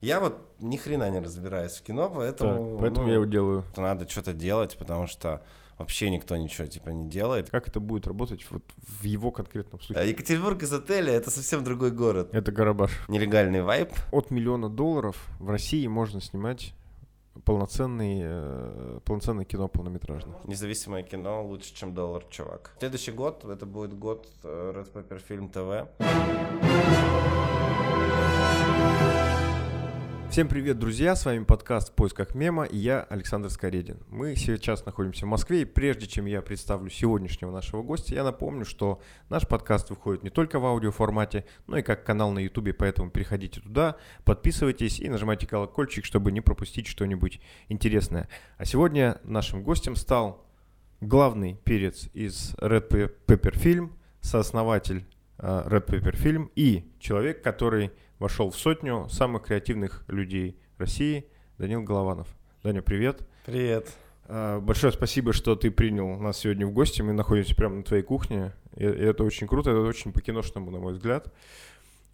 Я вот ни хрена не разбираюсь в кино, поэтому... Так, поэтому ну, я его делаю. Надо что-то делать, потому что вообще никто ничего типа не делает. Как это будет работать вот в его конкретном А случае? Екатеринбург из отеля это совсем другой город. Это Гарабаш. Нелегальный вайп. От миллиона долларов в России можно снимать полноценный, э, полноценное кино полнометражное. Независимое кино лучше, чем доллар, чувак. Следующий год, это будет год э, Red Pepper Film TV. Всем привет, друзья! С вами подкаст «В поисках мема» и я, Александр Скоредин. Мы сейчас находимся в Москве, и прежде чем я представлю сегодняшнего нашего гостя, я напомню, что наш подкаст выходит не только в аудиоформате, но и как канал на YouTube, поэтому переходите туда, подписывайтесь и нажимайте колокольчик, чтобы не пропустить что-нибудь интересное. А сегодня нашим гостем стал главный перец из Red Pepper Film, сооснователь э, Red Pepper Film и человек, который вошел в сотню самых креативных людей России, Данил Голованов. Даня, привет. Привет. А, Большое спасибо, что ты принял нас сегодня в гости. Мы находимся прямо на твоей кухне. И это очень круто, это очень по-киношному, на мой взгляд.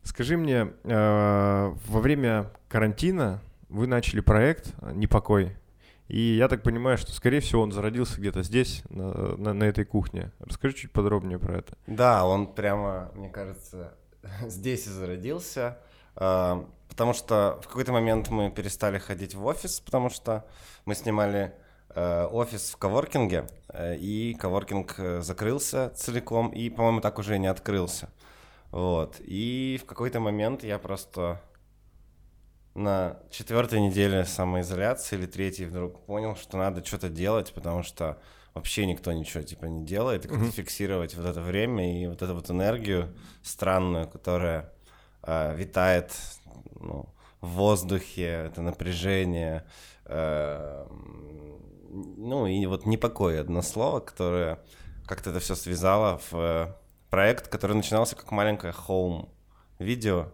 Скажи мне, а, во время карантина вы начали проект «Непокой». И я так понимаю, что, скорее всего, он зародился где-то здесь, на, на- на этой кухне. Расскажи чуть подробнее про это. Да, он прямо, мне кажется, здесь и зародился. А, Потому что в какой-то момент мы перестали ходить в офис, потому что мы снимали э, офис в коворкинге, э, и коворкинг э, закрылся целиком, и, по-моему, так уже и не открылся. Вот. И в какой-то момент я просто на четвертой неделе самоизоляции или третьей вдруг понял, что надо что-то делать, потому что вообще никто ничего типа не делает, и как-то фиксировать вот это время и вот эту вот энергию странную, которая э, витает ну, в воздухе, это напряжение, э, ну и вот непокой одно слово, которое как-то это все связало в проект, который начинался как маленькое home видео,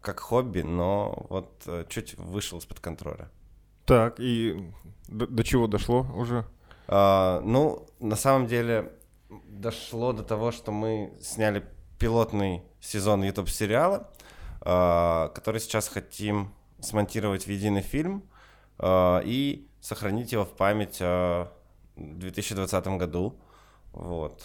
как хобби, но вот э, чуть вышел из-под контроля. Так, и до, до чего дошло уже? А, ну, на самом деле дошло до того, что мы сняли пилотный сезон YouTube сериала, который сейчас хотим смонтировать в единый фильм а, и сохранить его в память о 2020 году. Вот.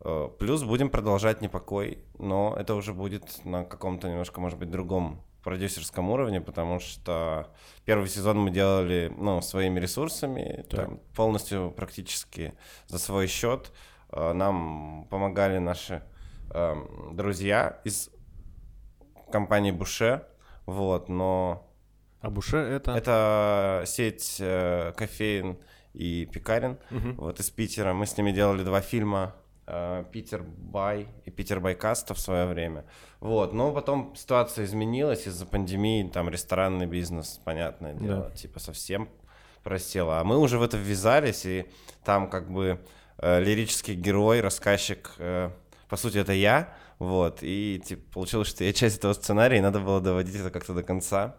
А, Плюс будем продолжать непокой, но это уже будет на каком-то немножко, может быть, другом продюсерском уровне, потому что первый сезон мы делали ну, своими ресурсами, там, полностью практически за свой счет. А, Нам помогали наши эм, друзья из компании Буше, вот, но А Буше это... это сеть э, кофеин и пекарен, Мгм. вот из Питера. Мы с ними делали два фильма э, Питер Бай и Питер Байкаста в свое время. Вот, но потом ситуация изменилась из-за пандемии, там ресторанный бизнес, понятное дело, типа совсем просел. А мы уже в это ввязались, и там как бы э, лирический герой, рассказчик, э, по сути, это я, вот, и типа получилось, что я часть этого сценария, и надо было доводить это как-то до конца.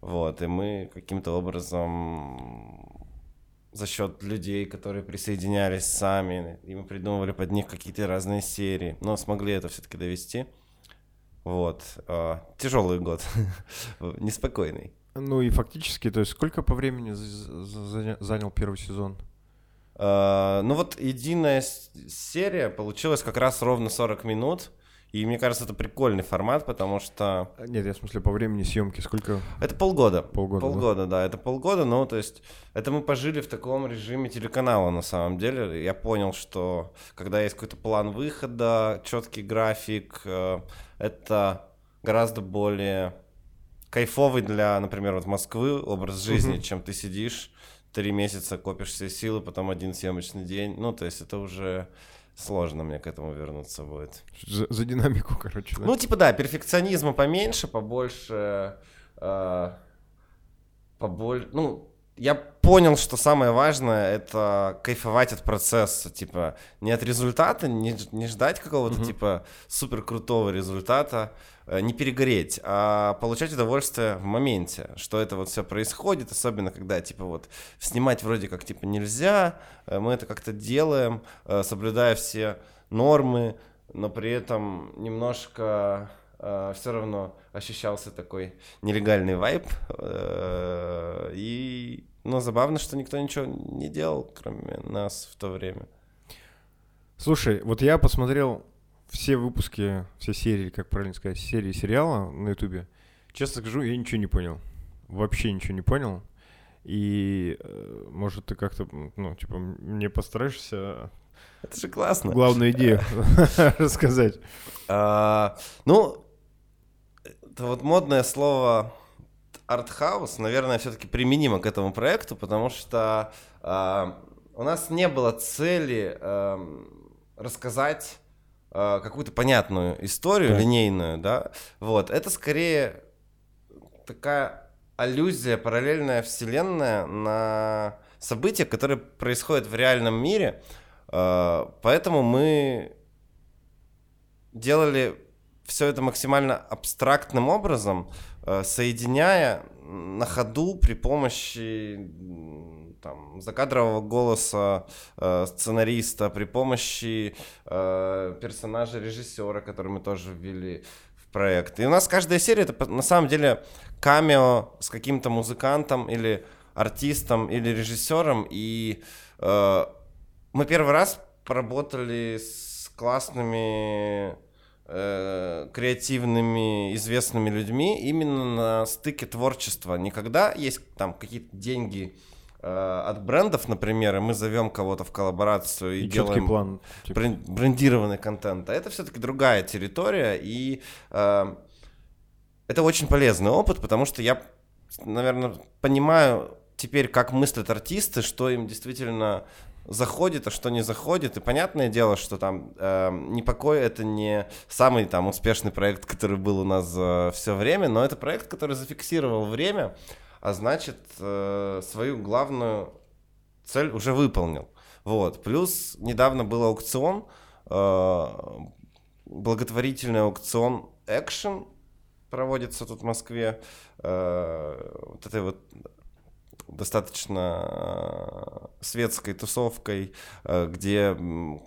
Вот, и мы каким-то образом за счет людей, которые присоединялись сами, и мы придумывали под них какие-то разные серии, но смогли это все-таки довести. Вот. тяжелый год, неспокойный. Ну и фактически, то есть сколько по времени за- за- заня- занял первый сезон? А, ну вот единая серия получилась как раз ровно 40 минут, и мне кажется, это прикольный формат, потому что Нет, я в смысле по времени съемки сколько? Это полгода. Полгода, да? Полгода, да? это полгода, ну, то есть, это мы пожили в таком режиме телеканала, на самом деле. Я понял, что когда есть какой-то план выхода, четкий график, э, это гораздо более кайфовый для, например, вот Москвы образ жизни, чем ты сидишь три месяца, копишь все силы, потом один съемочный день. Ну, то есть, это уже сложно мне к этому вернуться будет. За, за динамику, короче, да? Ну, типа, да, перфекционизма поменьше, побольше... э, побольше... Ну, я понял, что самое важное — это кайфовать от процесса. Типа, не от результата, не, не ждать какого-то, Мгм. типа, супер крутого результата, э, не перегореть, а получать удовольствие в моменте, что это вот все происходит, особенно когда, типа, вот, снимать вроде как, типа, нельзя, э, мы это как-то делаем, э, соблюдая все нормы, но при этом немножко э, все равно ощущался такой нелегальный вайб. Э, и, ну, забавно, что никто ничего не делал, кроме нас в то время. Слушай, вот я посмотрел все выпуски, все серии, как правильно сказать, серии сериала на Ютубе. Честно скажу, я ничего не понял. Вообще ничего не понял. И, э, может, ты как-то, ну, типа, мне постараешься это же классно. Главную идею рассказать. А, ну, это вот модное слово артхаус, наверное, все-таки применимо к этому проекту, потому что а, у нас не было цели рассказать а, какую-то понятную историю, да. линейную, да. Вот, это скорее такая аллюзия, параллельная вселенная на события, которые происходят в реальном мире, а, поэтому мы делали все это максимально абстрактным образом, а, соединяя на ходу при помощи там, закадрового голоса э, сценариста, при помощи э, персонажа режиссера, который мы тоже ввели в проект. И у нас каждая серия это на самом деле камео с каким-то музыкантом или артистом или режиссером. И э, мы первый раз поработали с классными э, креативными, известными людьми именно на стыке творчества. Никогда есть там какие-то деньги э, от брендов, например, и мы зовем кого-то в коллаборацию и, и делаем план, типа. брендированный контент. А это все-таки другая территория, и э, это очень полезный опыт, потому что я, наверное, понимаю теперь, как мыслят артисты, что им действительно заходит, а что не заходит. И понятное дело, что там э, «Непокой» — это не самый там успешный проект, который был у нас э, все время, но это проект, который зафиксировал время, а значит, э, свою главную цель уже выполнил. Вот. Плюс недавно был аукцион, э, благотворительный аукцион Action проводится тут в Москве. Э, вот этой вот достаточно э, светской тусовкой, э, где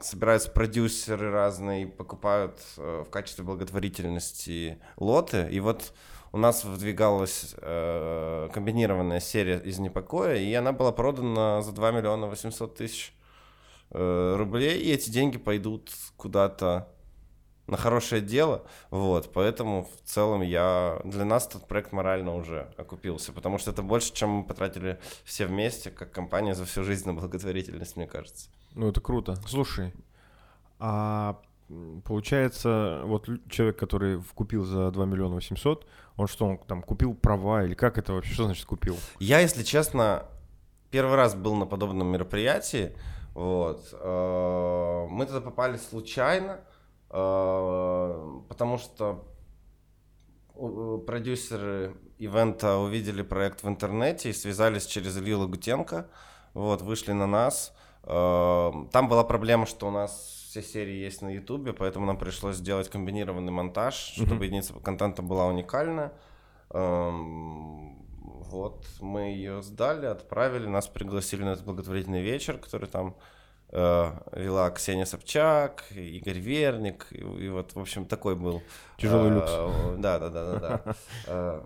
собираются продюсеры разные, покупают э, в качестве благотворительности лоты. И вот у нас выдвигалась комбинированная серия из «Непокоя», и она была продана за 2 миллиона 800 тысяч рублей, и эти деньги пойдут куда-то на хорошее дело, вот, поэтому в целом я, для нас этот проект морально уже окупился, потому что это больше, чем мы потратили все вместе, как компания за всю жизнь на благотворительность, мне кажется. Ну, это круто. Слушай, а получается, вот человек, который купил за 2 миллиона 800, он что, он там купил права или как это вообще, что значит купил? Я, если честно, первый раз был на подобном мероприятии, вот, э, мы туда попали случайно, потому что продюсеры ивента увидели проект в интернете и связались через Илью Лагутенко, вот, вышли на нас. А, там была проблема, что у нас все серии есть на Ютубе, поэтому нам пришлось сделать комбинированный монтаж, mm-hmm. чтобы единица контента была уникальная. Вот, мы ее сдали, отправили, нас пригласили на этот благотворительный вечер, который там Э, вела Ксения Собчак, Игорь Верник, и, и вот, в общем, такой был. Тяжелый люкс. Да, да, да, да, да. Э,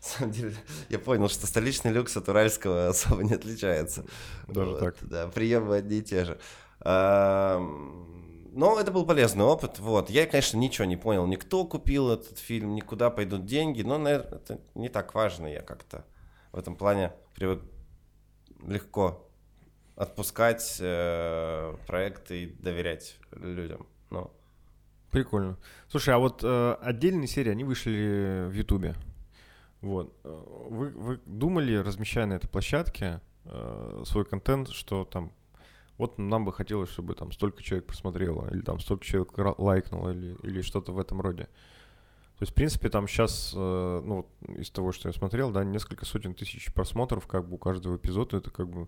на самом деле, я понял, что столичный люкс от уральского особо не отличается. Даже вот, так. Да, приемы одни и те же. Но это был полезный опыт. Вот. Я, конечно, ничего не понял. Никто купил этот фильм, никуда пойдут деньги. Но, наверное, это не так важно. Я как-то в этом плане привык легко отпускать э, проекты и доверять людям. Ну. Прикольно. Слушай, а вот э, отдельные серии, они вышли в Ютубе. Вот. Э, вы, вы думали, размещая на этой площадке э, свой контент, что там вот нам бы хотелось, чтобы там столько человек посмотрело, или там столько человек лайкнуло, или, или что-то в этом роде. То есть, в принципе, там сейчас, э, ну, из того, что я смотрел, да, несколько сотен тысяч просмотров как бы у каждого эпизода, это как бы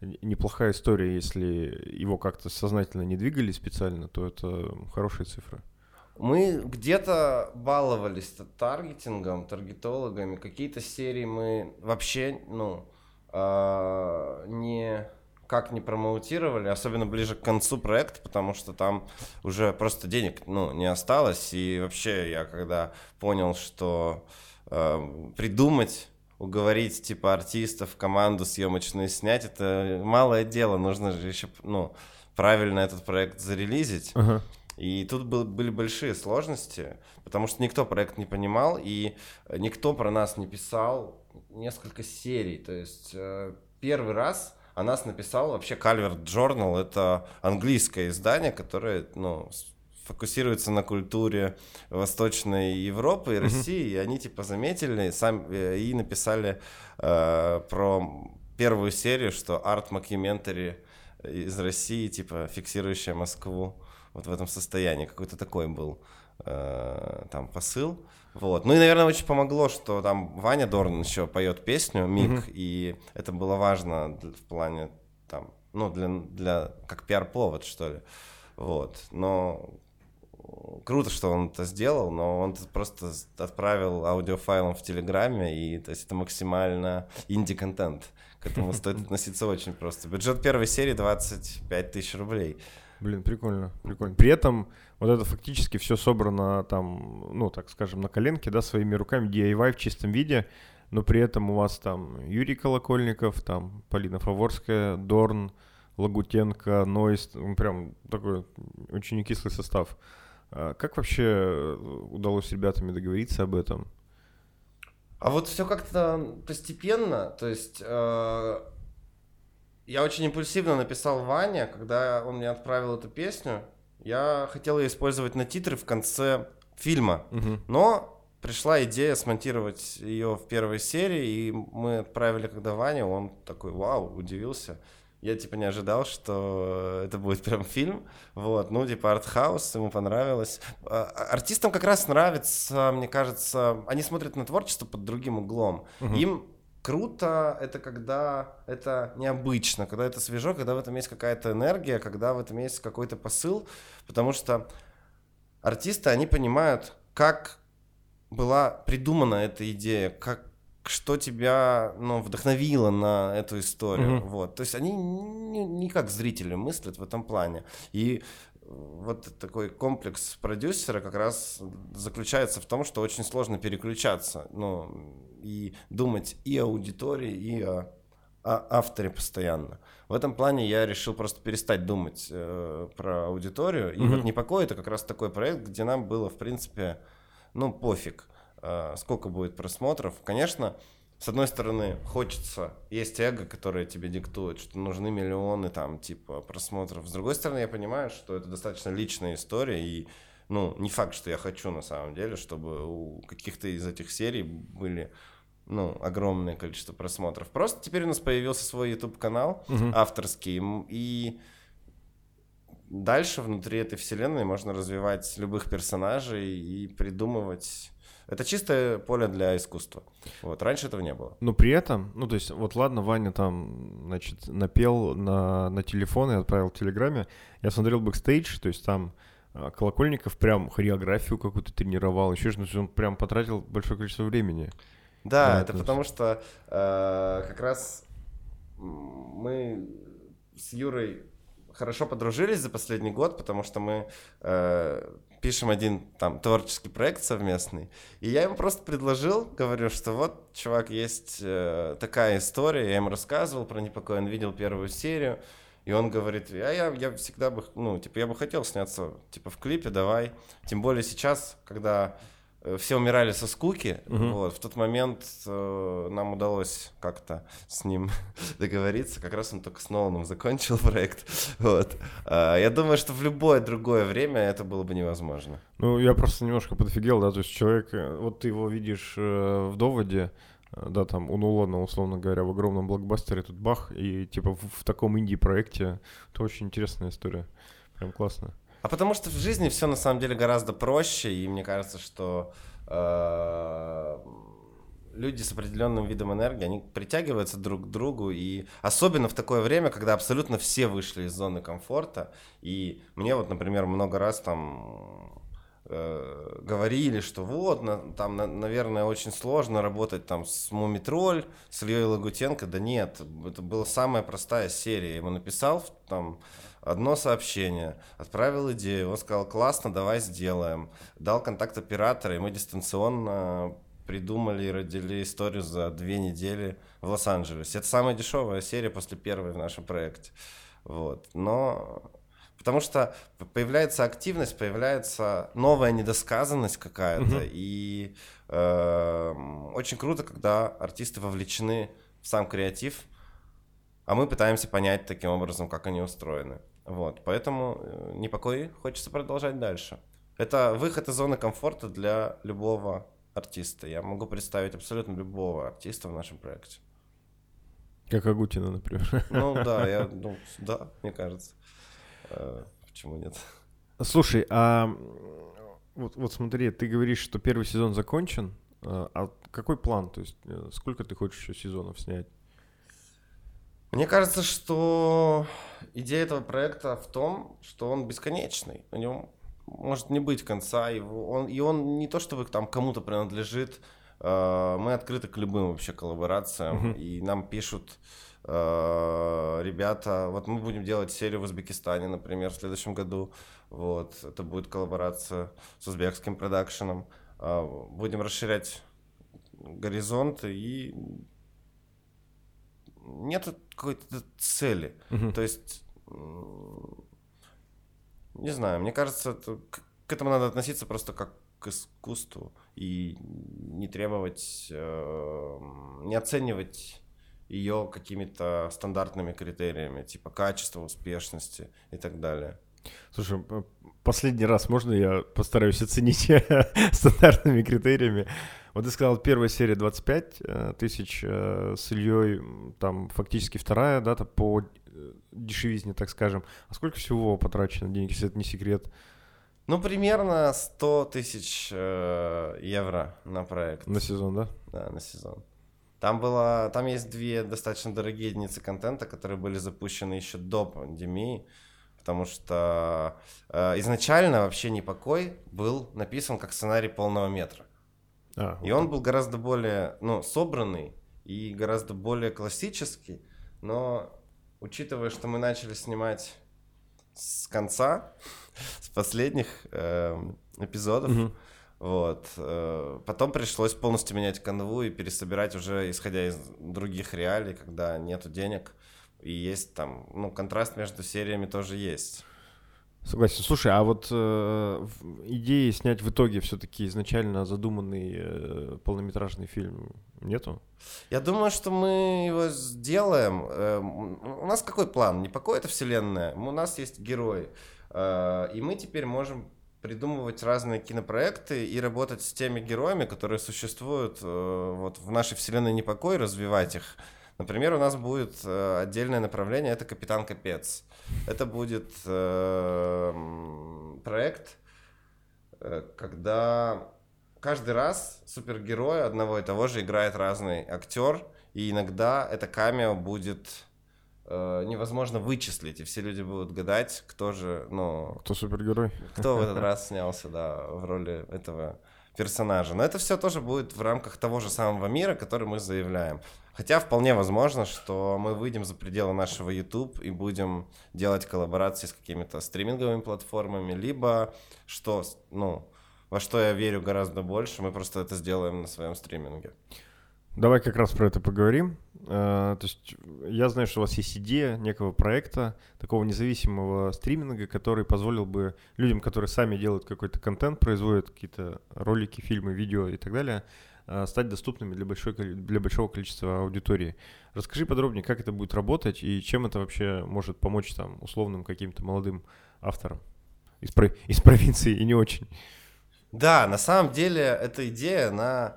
неплохая история, если его как-то сознательно не двигали специально, то это хорошие цифры. Мы где-то баловались таргетингом, таргетологами. Какие-то серии мы вообще, ну, э, не как не промоутировали, особенно ближе к концу проекта, потому что там уже просто денег ну, не осталось. И вообще я когда понял, что э, придумать уговорить типа артистов, команду съемочную снять, это малое дело, нужно же еще ну, правильно этот проект зарелизить. Uh-huh. И тут был, были большие сложности, потому что никто проект не понимал, и никто про нас не писал несколько серий. То есть э, первый раз о нас написал вообще Calvert Journal, это английское издание, которое ну, фокусируется на культуре Восточной Европы и России, mm-hmm. и они типа заметили сам, э, и написали э, про первую серию, что арт-mockumentary из России, типа фиксирующая Москву вот в этом состоянии. Какой-то такой был э, там посыл. Вот. Ну и, наверное, очень помогло, что там Ваня Дорн еще поет песню «Миг», mm-hmm. и это было важно в плане там, ну, для, для как пиар-повод, что ли. Вот. Но круто, что он это сделал, но он просто отправил аудиофайлом в Телеграме, и то есть это максимально инди-контент. К этому стоит относиться очень просто. Бюджет первой серии 25 тысяч рублей. Блин, прикольно, прикольно. При этом вот это фактически все собрано там, ну, так скажем, на коленке, да, своими руками, DIY в чистом виде, но при этом у вас там Юрий Колокольников, там Полина Фаворская, Дорн, Лагутенко, Нойс, прям такой очень кислый состав. А как вообще э, удалось с ребятами договориться об этом? А вот все как-то постепенно, то есть э, я очень импульсивно написал Ваня, когда он мне отправил эту песню. Я хотел ее использовать на титры в конце фильма, угу. но пришла идея смонтировать ее в первой серии, и мы отправили когда Ваня, он такой, вау, удивился. Я, типа, не ожидал, что это будет прям фильм. Вот, ну, типа, артхаус, ему понравилось. А, артистам как раз нравится, мне кажется, они смотрят на творчество под другим углом. Угу. Им круто это когда это необычно, когда это свежо, когда в этом есть какая-то энергия, когда в этом есть какой-то посыл, потому что артисты, они понимают, как была придумана эта идея, как, что тебя ну, вдохновило на эту историю. Mm-hmm. Вот. То есть они не, не как зрители мыслят в этом плане. И вот такой комплекс продюсера как раз заключается в том, что очень сложно переключаться, ну, и думать и о аудитории, и о, о авторе постоянно. В этом плане я решил просто перестать думать э, про аудиторию. И mm-hmm. вот «Непокой» — это как раз такой проект, где нам было, в принципе, ну, пофиг Э, сколько будет просмотров. Конечно, с одной стороны, хочется, есть эго, которое тебе диктует, что нужны миллионы там, типа, просмотров. С другой стороны, я понимаю, что это достаточно личная история, и, ну, не факт, что я хочу на самом деле, чтобы у каких-то из этих серий были, ну, огромное количество просмотров. Просто теперь у нас появился свой YouTube-канал угу. авторский, и дальше внутри этой вселенной можно развивать любых персонажей и придумывать это чистое поле для искусства. Вот, раньше этого не было. Но при этом, ну, то есть, вот ладно, Ваня там, значит, напел на, на телефон и отправил в Телеграме. Я смотрел бэкстейдж, то есть там а, Колокольников прям хореографию какую-то тренировал, еще что он прям потратил большое количество времени. Да, это, это потому что э, как раз мы с Юрой хорошо подружились за последний год, потому что мы э, пишем один там творческий проект совместный. И я ему просто предложил, говорю, что вот, чувак, есть э, такая история, я ему рассказывал про непокой, он видел первую серию, и он говорит, а я, я всегда бы, ну, типа, я бы хотел сняться, типа, в клипе, давай. Тем более сейчас, когда все умирали со скуки. Угу. Вот, в тот момент э, нам удалось как-то с ним договориться. Как раз он только с Ноланом закончил проект. Вот. А, я думаю, что в любое другое время это было бы невозможно. Ну, я просто немножко подофигел, да, то есть человек, э, вот ты его видишь э, в доводе, э, да, там у Нолана, условно говоря, в огромном блокбастере тут бах, и типа в, в таком инди-проекте, это очень интересная история. Прям классно. А потому что в жизни все на самом деле гораздо проще, и мне кажется, что э, люди с определенным видом энергии, они притягиваются друг к другу, и особенно в такое время, когда абсолютно все вышли из зоны комфорта, и мне вот, например, много раз там э, говорили, что вот, на, там, на, наверное, очень сложно работать там с Мумитроль, с Ильей Лагутенко. Да нет, это была самая простая серия. Я ему написал там одно сообщение, отправил идею, он сказал, классно, давай сделаем. Дал контакт оператора, и мы дистанционно придумали и родили историю за две недели в Лос-Анджелесе. Это самая дешевая серия после первой в нашем проекте. Вот. Но Потому что появляется активность, появляется новая недосказанность какая-то. Угу. И э, очень круто, когда артисты вовлечены в сам креатив, а мы пытаемся понять таким образом, как они устроены. Вот, поэтому э, непокой хочется продолжать дальше. Это выход из зоны комфорта для любого артиста. Я могу представить абсолютно любого артиста в нашем проекте. Как Агутина, например. Ну да, я, ну, да, мне кажется. А, почему нет? Слушай, а вот, вот смотри, ты говоришь, что первый сезон закончен, а, а какой план? То есть э, сколько ты хочешь еще сезонов снять? Мне кажется, что идея этого проекта в том, что он бесконечный. У него может не быть конца. Его, он, и он не то чтобы там кому-то принадлежит. Э, мы открыты к любым вообще коллаборациям. Uh-huh. И нам пишут Э, ребята, вот мы будем делать серию в Узбекистане, например, в следующем году. Вот, это будет коллаборация с узбекским продакшеном. Э, будем расширять горизонты и нет какой-то цели. Uh-huh. То есть, не знаю, мне кажется, это, к этому надо относиться просто как к искусству и не требовать, э, не оценивать ее какими-то стандартными критериями, типа качества, успешности и так далее. Слушай, последний раз можно я постараюсь оценить стандартными критериями? Вот ты сказал, первая серия 25 э, тысяч э, с Ильей, там фактически вторая дата по э, дешевизне, так скажем. А сколько всего потрачено денег, если это не секрет? Ну, примерно 100 тысяч евро на проект. На сезон, да? Да, на сезон. Там было, там есть две достаточно дорогие единицы контента, которые были запущены еще до пандемии, потому что э, изначально вообще непокой был написан как сценарий полного метра, а, и вот он был гораздо более, ну, собранный и гораздо более классический, но учитывая, что мы начали снимать с конца, с последних э, эпизодов. Угу вот. Э, потом пришлось полностью менять канву и пересобирать уже исходя из других реалий, когда нету денег. И есть там, ну, контраст между сериями тоже есть. Согласен. Слушай, а вот э, идеи снять в итоге все-таки изначально задуманный э, полнометражный фильм нету? Я думаю, что мы его сделаем. Э, у нас какой план? Не покой это вселенная. У нас есть герой. Э, и мы теперь можем придумывать разные кинопроекты и работать с теми героями, которые существуют э, вот в нашей вселенной непокой, развивать их. Например, у нас будет э, отдельное направление, это Капитан Капец. Это будет э, проект, когда каждый раз супергерой одного и того же играет разный актер, и иногда это камео будет Э, невозможно вычислить, и все люди будут гадать, кто же, ну... Кто супергерой? Кто в этот раз снялся, да, в роли этого персонажа. Но это все тоже будет в рамках того же самого мира, который мы заявляем. Хотя вполне возможно, что мы выйдем за пределы нашего YouTube и будем делать коллаборации с какими-то стриминговыми платформами, либо что, ну, во что я верю гораздо больше, мы просто это сделаем на своем стриминге. Давай как раз про это поговорим. Uh, то есть я знаю, что у вас есть идея некого проекта, такого независимого стриминга, который позволил бы людям, которые сами делают какой-то контент, производят какие-то ролики, фильмы, видео и так далее, стать доступными для, большой, для большого количества аудитории. Расскажи подробнее, как это будет работать и чем это вообще может помочь там условным каким-то молодым авторам из, из провинции и не очень. Да, на самом деле эта идея, она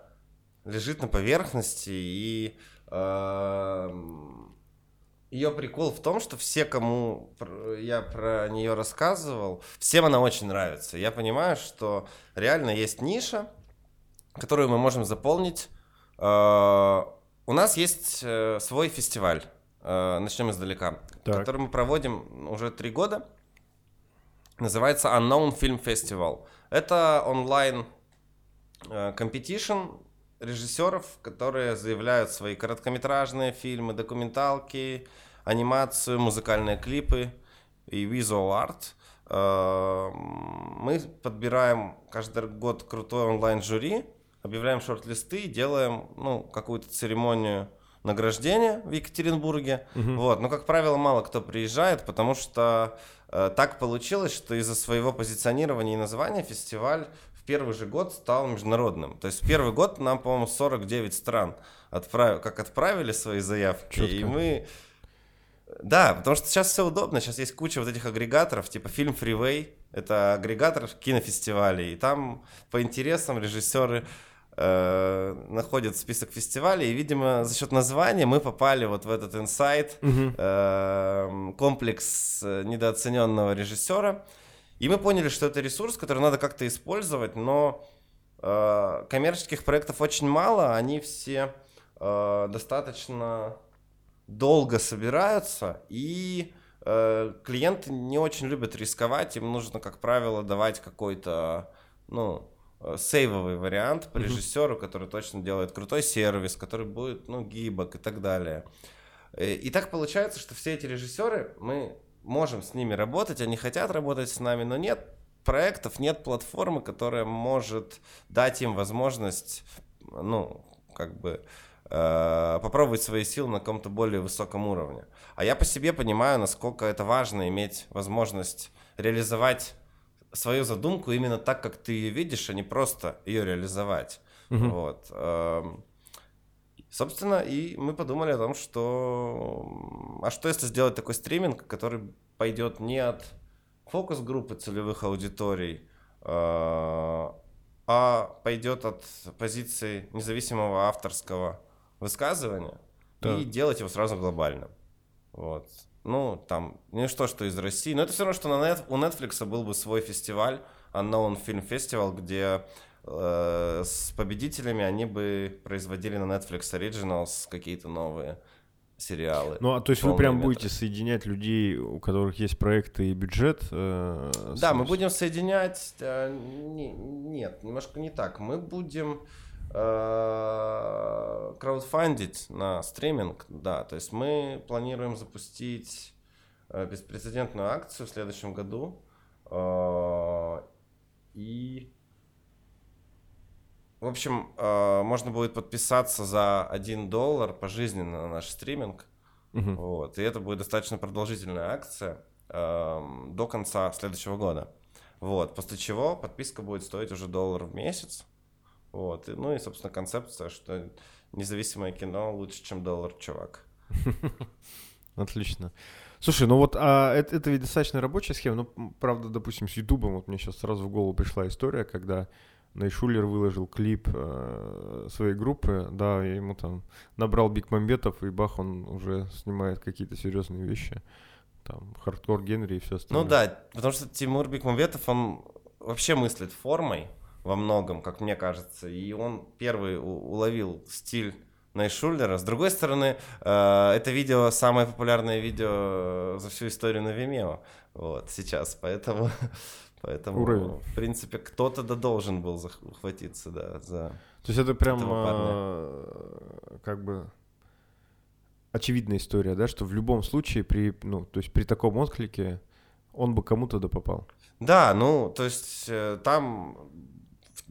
лежит на поверхности, и э, ее прикол в том, что все, кому я про нее рассказывал, всем она очень нравится. Я понимаю, что реально есть ниша, которую мы можем заполнить. Э, у нас есть э, свой фестиваль, э, начнем издалека, так. который мы проводим уже три года. Называется Unknown Film Festival. Это онлайн competition режиссеров, которые заявляют свои короткометражные фильмы, документалки, анимацию, музыкальные клипы и visual art. Э, мы подбираем каждый год крутой онлайн-жюри, объявляем шорт-листы, делаем ну, какую-то церемонию награждения в Екатеринбурге. Угу. Вот. Но, как правило, мало кто приезжает, потому что э, так получилось, что из-за своего позиционирования и названия фестиваль в первый же год стал международным. То есть в первый год нам, по-моему, 49 стран отправ... как отправили свои заявки, Четко. и мы... Да, потому что сейчас все удобно, сейчас есть куча вот этих агрегаторов, типа фильм Freeway, это агрегатор кинофестивалей, и там по интересам режиссеры э, находят список фестивалей, и, видимо, за счет названия мы попали вот в этот инсайт, угу. э, комплекс э, недооцененного режиссера, и мы поняли, что это ресурс, который надо как-то использовать, но э, коммерческих проектов очень мало, они все э, достаточно долго собираются, и э, клиенты не очень любят рисковать, им нужно, как правило, давать какой-то, ну, сейвовый вариант по режиссеру, который точно делает крутой сервис, который будет, ну, гибок и так далее. Э, и так получается, что все эти режиссеры, мы можем с ними работать, они хотят работать с нами, но нет проектов, нет платформы, которая может дать им возможность, ну, как бы э, попробовать свои силы на каком-то более высоком уровне. А я по себе понимаю, насколько это важно иметь возможность реализовать свою задумку именно так, как ты ее видишь, а не просто ее реализовать. Угу. Вот. Эм, Собственно, и мы подумали о том, что... А что если сделать такой стриминг, который пойдет не от фокус-группы целевых аудиторий, а, а пойдет от позиции независимого авторского высказывания да. и делать его сразу глобально. Вот. Ну, там, не что, что из России, но это все равно, что на нет, у Netflix был бы свой фестиваль, Unknown Film Festival, где Э, с победителями они бы производили на Netflix Originals какие-то новые сериалы. Ну, а то есть вы прям метры. будете соединять людей, у которых есть проекты и бюджет? Э, да, с... мы будем соединять... Э, не, нет, немножко не так. Мы будем краудфандить на стриминг, да. То есть мы планируем запустить э, беспрецедентную акцию в следующем году. Э, и в общем, э, можно будет подписаться за 1 доллар пожизненно на наш стриминг. Угу. Вот, и это будет достаточно продолжительная акция э, до конца следующего года. Вот, после чего подписка будет стоить уже доллар в месяц. Вот, и, ну и, собственно, концепция, что независимое кино лучше, чем доллар, чувак. Отлично. Слушай, ну вот а это, это ведь достаточно рабочая схема. Ну, правда, допустим, с Ютубом, вот мне сейчас сразу в голову пришла история, когда Найшулер выложил клип э, своей группы, да, я ему там набрал Бекмамбетов, и бах, он уже снимает какие-то серьезные вещи. Там, хардкор Генри и все остальное. Ну да, потому что Тимур Бекмамбетов, он вообще мыслит формой во многом, как мне кажется, и он первый уловил стиль Найшулера. С другой стороны, э, это видео самое популярное видео за всю историю на Vimeo вот сейчас, поэтому Поэтому, Уровень. в принципе, кто-то да должен был захватиться, да, за. То есть это прям а, как бы очевидная история, да, что в любом случае при, ну, то есть при таком отклике он бы кому-то да попал. Да, ну, то есть э, там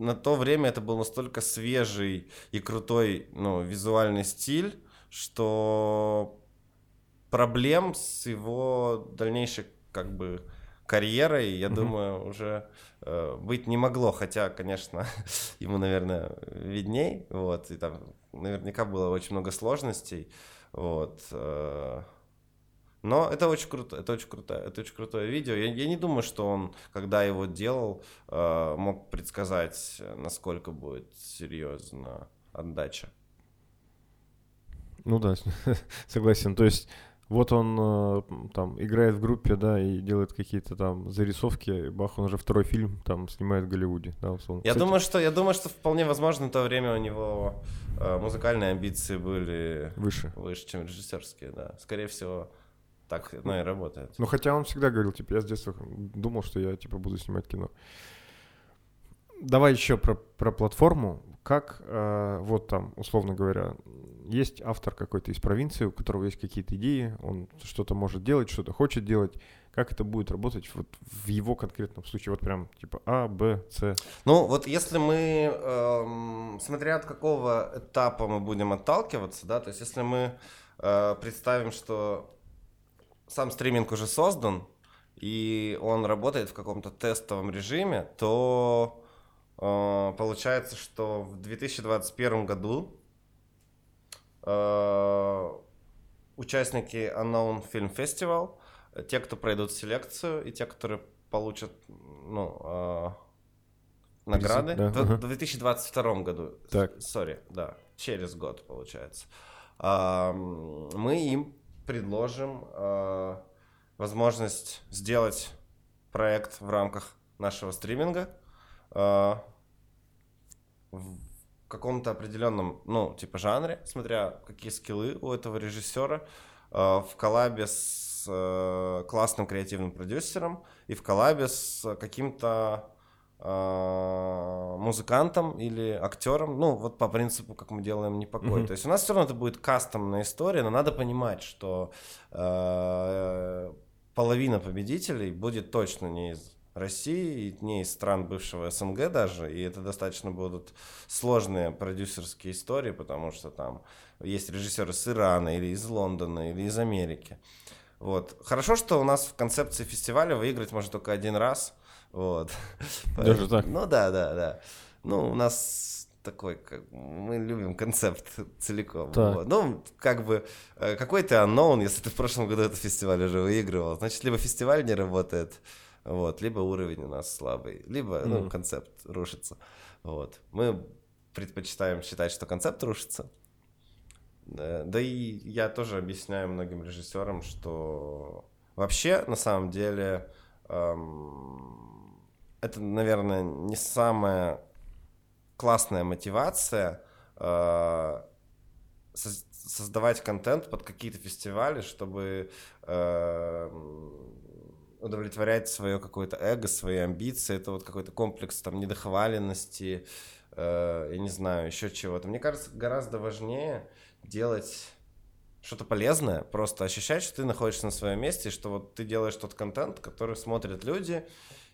на то время это был настолько свежий и крутой, ну, визуальный стиль, что проблем с его дальнейшей, как бы, карьерой, я mm-hmm. думаю, уже э, быть не могло. Хотя, конечно, ему, наверное, видней. Вот, и там наверняка было очень много сложностей. Вот. Э, но это очень круто, это очень круто, это очень крутое видео. Я, я не думаю, что он, когда его делал, э, мог предсказать, насколько будет серьезно отдача. Ну да, согласен. То есть вот он э, там играет в группе, да, и делает какие-то там зарисовки, и бах, он уже второй фильм там снимает в Голливуде, да, условно. Я Кстати, думаю, что я думаю, что вполне возможно в то время у него э, музыкальные амбиции были выше, выше, чем режиссерские, да, скорее всего. Так ну, и работает. Ну, хотя он всегда говорил, типа, я с детства думал, что я, типа, буду снимать кино. Давай еще про, про платформу. Как, э, вот там, условно говоря, есть автор какой-то из провинции, у которого есть какие-то идеи, он что-то может делать, что-то хочет делать. Как это будет работать вот в его конкретном случае? Вот прям типа А, Б, С. Ну, вот если мы, эм, смотря от какого этапа мы будем отталкиваться, да, то есть если мы э, представим, что сам стриминг уже создан, и он работает в каком-то тестовом режиме, то э, получается, что в 2021 году э, участники Unknown Film Festival, те, кто пройдут селекцию, и те, которые получат ну, э, награды, да. в, в 2022 году, так. сори, да, через год получается, э, мы им предложим э, возможность сделать проект в рамках нашего стриминга э, в каком-то определенном, ну, типа жанре, смотря какие скиллы у этого режиссера, э, в коллабе с э, классным креативным продюсером и в коллабе с каким-то музыкантом или актером, ну, вот по принципу, как мы делаем «Непокой». Mm-hmm. То есть у нас все равно это будет кастомная история, но надо понимать, что э, половина победителей будет точно не из России, не из стран бывшего СНГ даже, и это достаточно будут сложные продюсерские истории, потому что там есть режиссеры с Ирана или из Лондона или из Америки. Вот. Хорошо, что у нас в концепции фестиваля выиграть можно только один раз. Вот. Даже так? Ну да, да, да. Ну, у нас такой, как, мы любим концепт целиком. Вот. Ну, как бы, э, какой ты unknown, если ты в прошлом году этот фестиваль уже выигрывал. Значит, либо фестиваль не работает, вот, либо уровень у нас слабый, либо, mm. ну, концепт рушится. Вот. Мы предпочитаем считать, что концепт рушится. Да, да и я тоже объясняю многим режиссерам, что вообще, на самом деле, эм, это, наверное, не самая классная мотивация э, создавать контент под какие-то фестивали, чтобы э, удовлетворять свое какое-то эго, свои амбиции. Это вот какой-то комплекс там недохваленности, э, я не знаю, еще чего-то. Мне кажется, гораздо важнее делать что-то полезное, просто ощущать, что ты находишься на своем месте, что вот ты делаешь тот контент, который смотрят люди,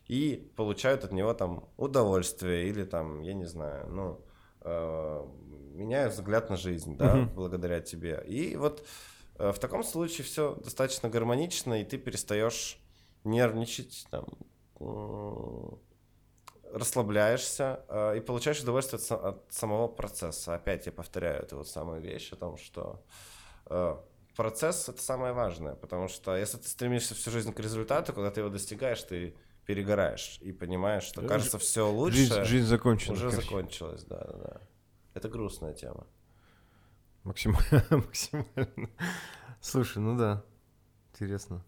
и получают от него там удовольствие или там, я не знаю, ну, э, меняют взгляд на жизнь, да, uh-huh. благодаря тебе. И вот э, в таком случае все достаточно гармонично, и ты перестаешь нервничать, там, э, расслабляешься э, и получаешь удовольствие от, от самого процесса. Опять я повторяю эту вот самую вещь о том, что э, процесс это самое важное, потому что если ты стремишься всю жизнь к результату, когда ты его достигаешь, ты перегораешь и понимаешь, что кажется все лучше. Жизнь, жизнь закончена. Уже закончилась, да, да, да. Это грустная тема. Максимально, максимально. Слушай, ну да, интересно.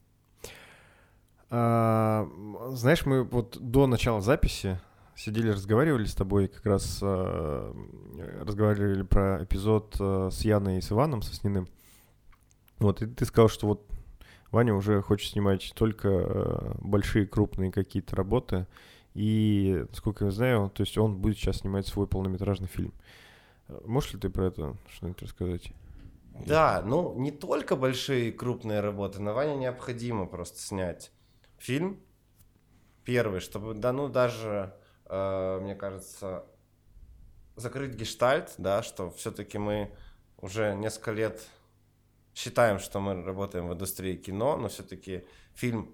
А, знаешь, мы вот до начала записи сидели, разговаривали с тобой, как раз а, разговаривали про эпизод а, с Яной и с Иваном Сосниным. Вот, и ты сказал, что вот Ваня уже хочет снимать только э, большие, крупные какие-то работы. И, насколько я знаю, то есть он будет сейчас снимать свой полнометражный фильм. Можешь ли ты про это что-нибудь рассказать? Да, ну не только большие крупные работы, но Ване необходимо просто снять фильм первый, чтобы, да, ну даже, э, мне кажется, закрыть гештальт, да, что все-таки мы уже несколько лет считаем, что мы работаем в индустрии кино, но все-таки фильм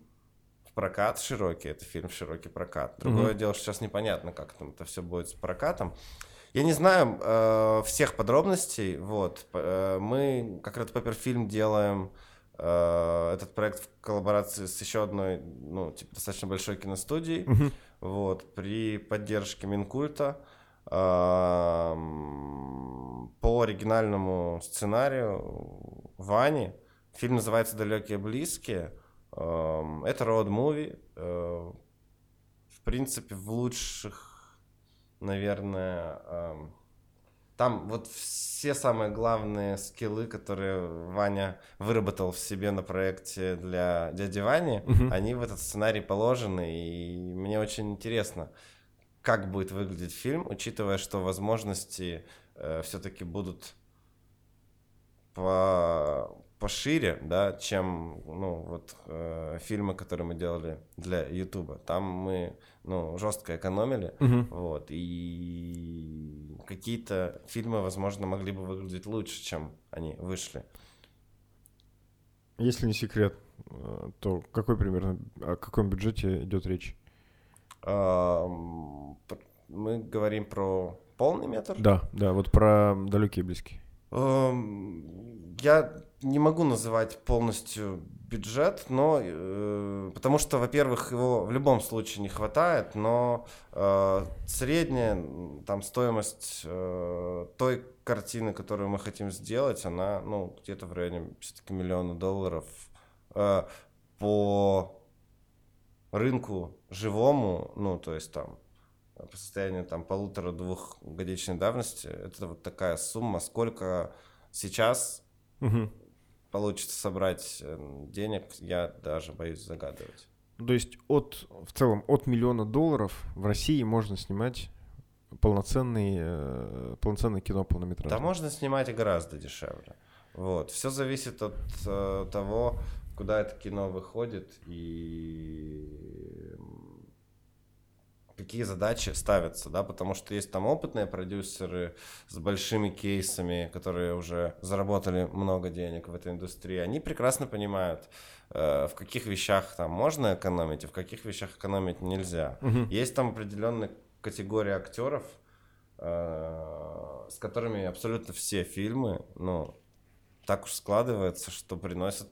в прокат широкий, это фильм в широкий прокат. Другое mm-hmm. дело, что сейчас непонятно, как там это все будет с прокатом. Я не знаю э, всех подробностей, вот. Э, мы как Red Paper фильм делаем э, этот проект в коллаборации с еще одной, ну, типа, достаточно большой киностудией, mm-hmm. вот, при поддержке Минкульта по оригинальному сценарию Вани. Фильм называется «Далекие близкие». Это роуд-муви. Э, в принципе, в лучших, наверное, там вот все самые главные скиллы, которые Ваня выработал в себе на проекте для дяди Вани, угу. они в этот сценарий положены, и мне очень интересно, как будет выглядеть фильм, учитывая, что возможности э, все-таки будут по пошире, да, чем, ну, вот э, фильмы, которые мы делали для Ютуба. Там мы, ну, жестко экономили, uh вот, и какие-то фильмы, возможно, могли бы выглядеть лучше, чем они вышли. Если не секрет, э, то какой примерно, о каком бюджете идет речь? Мы говорим про полный метр? Да, да, вот про далекие и близкие. Я не могу называть полностью бюджет, но э, потому что, во-первых, его в любом случае не хватает, но э, средняя там стоимость э, той картины, которую мы хотим сделать, она ну где-то в районе все-таки миллиона долларов. Э, по рынку живому, ну то есть там по состоянию там полутора-двух годичной давности, это вот такая сумма, сколько сейчас угу. получится собрать э, денег, я даже боюсь загадывать. То есть от, в целом от миллиона долларов в России можно снимать полноценный, э, полноценное кино полнометражное? Да можно снимать и гораздо дешевле. Вот. Все зависит от э, того, куда это кино выходит и какие задачи ставятся, да, потому что есть там опытные продюсеры с большими кейсами, которые уже заработали много денег в этой индустрии, они прекрасно понимают, э, в каких вещах там можно экономить, а в каких вещах экономить нельзя. Угу. Есть там определенная категория актеров, э, с которыми абсолютно все фильмы, ну, так уж складывается, что приносят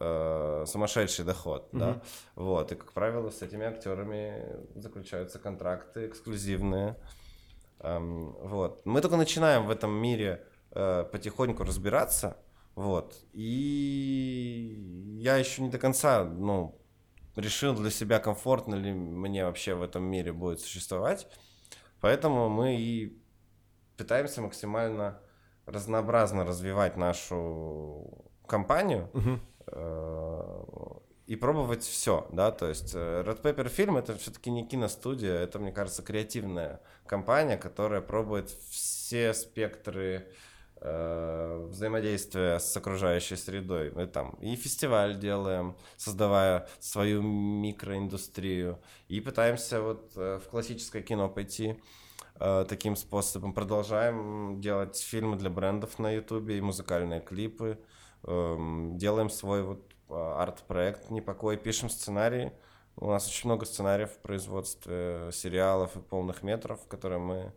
э, сумасшедший доход, mm-hmm. да, вот, и, как правило, с этими актерами заключаются контракты эксклюзивные, эм, вот. Мы только начинаем в этом мире э, потихоньку разбираться, вот, и я еще не до конца, ну, решил для себя, комфортно ли мне вообще в этом мире будет существовать, поэтому мы и пытаемся максимально разнообразно развивать нашу компанию, угу. Э, и пробовать все, да, то есть э, Red Paper Film это все-таки не киностудия, это, мне кажется, креативная компания, которая пробует все спектры э, взаимодействия с окружающей средой. Мы там и фестиваль делаем, создавая свою микроиндустрию, и пытаемся вот э, в классическое кино пойти э, таким способом. Продолжаем делать фильмы для брендов на ютубе и музыкальные клипы. Эм, делаем свой вот а, арт-проект «Непокой», пишем сценарии. У нас очень много сценариев в производстве сериалов и полных метров, которые мы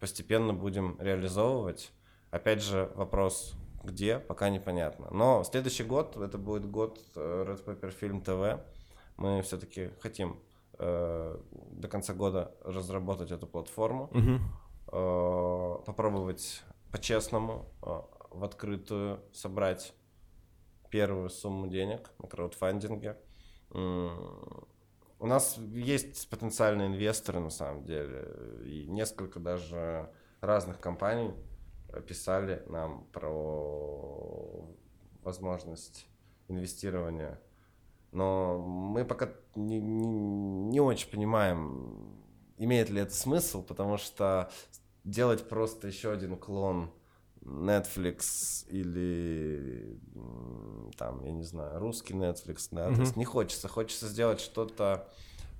постепенно будем реализовывать. Опять же, вопрос, где, пока непонятно. Но следующий год, это будет год э, Red Paper Film TV. Мы все-таки хотим э, до конца года разработать эту платформу, угу. э, попробовать по-честному, э, в открытую собрать первую сумму денег на краудфандинге. У нас есть потенциальные инвесторы, на самом деле, и несколько даже разных компаний писали нам про возможность инвестирования. Но мы пока не, не, не очень понимаем, имеет ли это смысл, потому что делать просто еще один клон Netflix или там, я не знаю, русский Netflix, да, mm-hmm. то есть не хочется, хочется сделать что-то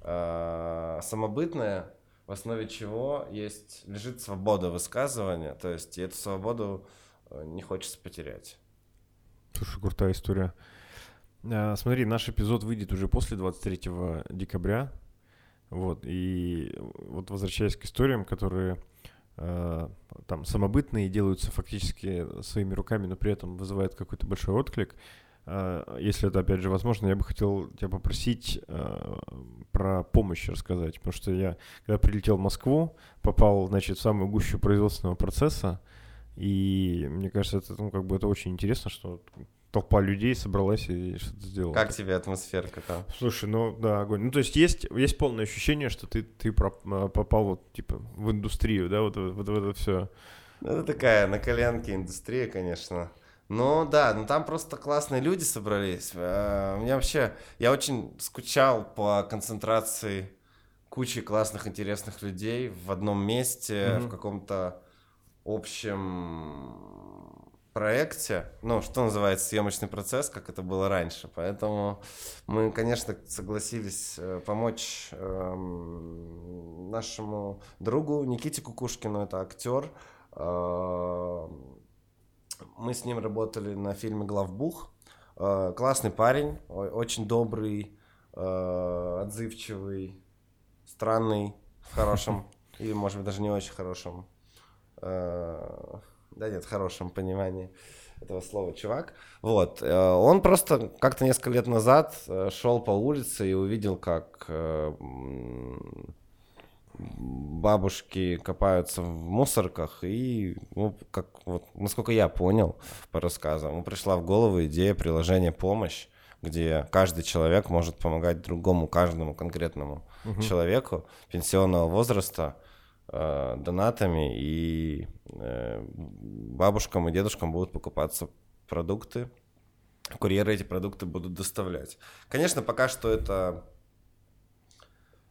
э, самобытное, в основе чего есть лежит свобода высказывания, то есть и эту свободу э, не хочется потерять. Слушай, крутая история. А, смотри, наш эпизод выйдет уже после 23 декабря, вот, и вот возвращаясь к историям, которые Э, там самобытные делаются фактически своими руками, но при этом вызывают какой-то большой отклик. Э, если это, опять же, возможно, я бы хотел тебя попросить э, про помощь рассказать, потому что я, когда прилетел в Москву, попал, значит, в самую гущу производственного процесса, и мне кажется, это, ну, как бы это очень интересно, что толпа людей собралась и что-то сделала. Как тебе атмосферка там? Слушай, ну да, огонь. Ну то есть есть, есть полное ощущение, что ты, ты попал вот типа в индустрию, да, вот, вот, вот это все. Ну, это такая на коленке индустрия, конечно. Ну да, ну там просто классные люди собрались. А, мне вообще, я очень скучал по концентрации кучи классных, интересных людей в одном месте, mm-hmm. в каком-то общем проекте, ну, что называется, съемочный процесс, как это было раньше. Поэтому мы, конечно, согласились э, помочь э, нашему другу Никите Кукушкину, это актер. Э, мы с ним работали на фильме «Главбух». Э, классный парень, очень добрый, отзывчивый, странный, в хорошем, или, может быть, даже не очень хорошем да нет, в хорошем понимании этого слова чувак. Вот, э, он просто как-то несколько лет назад э, шел по улице и увидел, как э, бабушки копаются в мусорках, и, ну, как вот, насколько я понял по рассказам, ему пришла в голову идея приложения «Помощь», где каждый человек может помогать другому, каждому конкретному угу. человеку пенсионного возраста, э, донатами, и э, бабушкам и дедушкам будут покупаться продукты. Курьеры эти продукты будут доставлять. Конечно, пока что это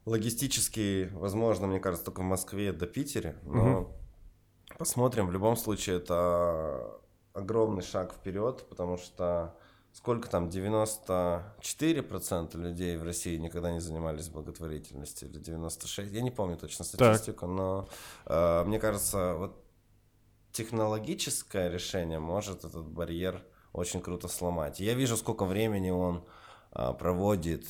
логистически возможно, мне кажется, только в Москве до Питера, но угу. посмотрим. В любом случае, это огромный шаг вперед, потому что сколько там, 94% людей в России никогда не занимались благотворительностью, или 96%, я не помню точно статистику, так. но э, мне кажется, вот технологическое решение может этот барьер очень круто сломать. Я вижу, сколько времени он э, проводит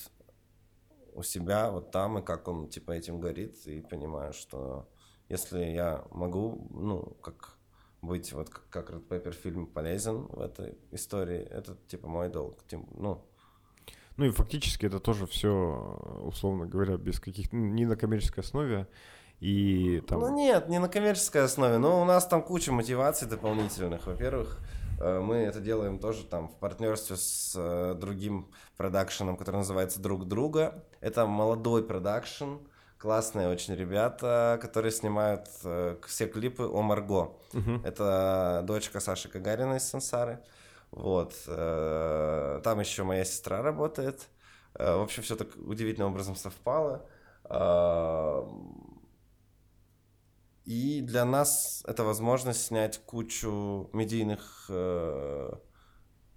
у себя вот там, и как он типа этим горит, и понимаю, что если я могу, ну, как быть вот как, как Red Pepper фильм полезен в этой истории, это типа мой долг. Ну, ну и фактически это тоже все, условно говоря, без каких ну, не на коммерческой основе. И там... Ну нет, не на коммерческой основе, но у нас там куча мотиваций дополнительных. Во-первых, э, мы это делаем тоже там в партнерстве с э, другим продакшеном, который называется «Друг друга». Это молодой продакшн, классные очень ребята, которые снимают э, все клипы о Марго. Угу. Это дочка Саши Кагарина из Сансары. Вот. Э, там еще моя сестра работает. Э, в общем, все так удивительным образом совпало. Э, и для нас это возможность снять кучу медийных э,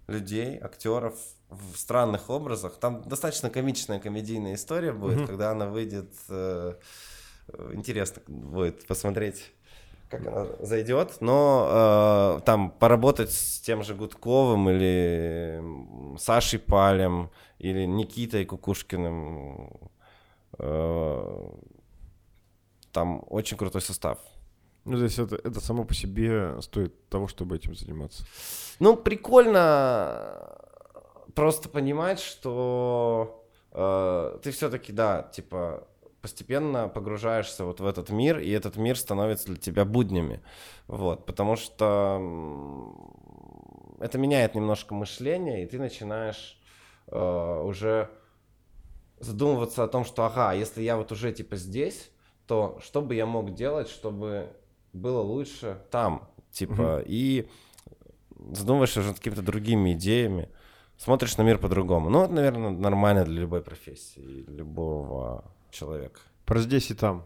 людей, актеров, в странных образах. Там достаточно комичная комедийная история будет, mm-hmm. когда она выйдет. Э, интересно будет посмотреть, как она зайдет. Но э, там поработать с тем же Гудковым или Сашей Палем или Никитой Кукушкиным. Э, там очень крутой состав. Ну, то есть это, это само по себе стоит того, чтобы этим заниматься. Ну, прикольно просто понимать, что э, ты все-таки, да, типа, постепенно погружаешься вот в этот мир, и этот мир становится для тебя буднями. Вот, потому что это меняет немножко мышление, и ты начинаешь э, уже задумываться о том, что, ага, если я вот уже типа здесь, то что бы я мог делать, чтобы было лучше там, типа, mm-hmm. и задумываешься уже над какими-то другими идеями смотришь на мир по-другому. Ну, это, наверное, нормально для любой профессии, любого человека. Про здесь и там.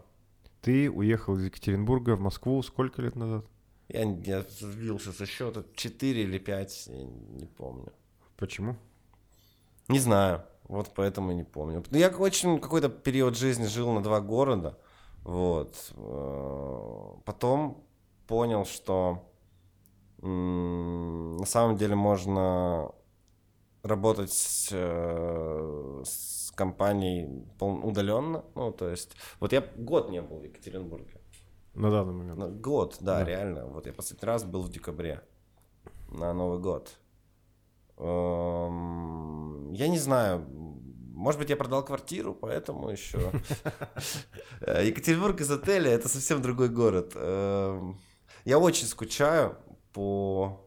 Ты уехал из Екатеринбурга в Москву сколько лет назад? Я, я сбился со счета 4 или 5, я не помню. Почему? Не знаю, вот поэтому не помню. Ну, я очень какой-то период жизни жил на два города, вот. Э, потом понял, что на самом деле можно работать с, э, с компанией удаленно. Ну, то есть, вот я год не был в Екатеринбурге. На данный момент. Год, да, да, реально. Вот я последний раз был в декабре на Новый год. Эм, я не знаю, может быть, я продал квартиру, поэтому еще. Екатеринбург из отеля это совсем другой город. Эм, я очень скучаю по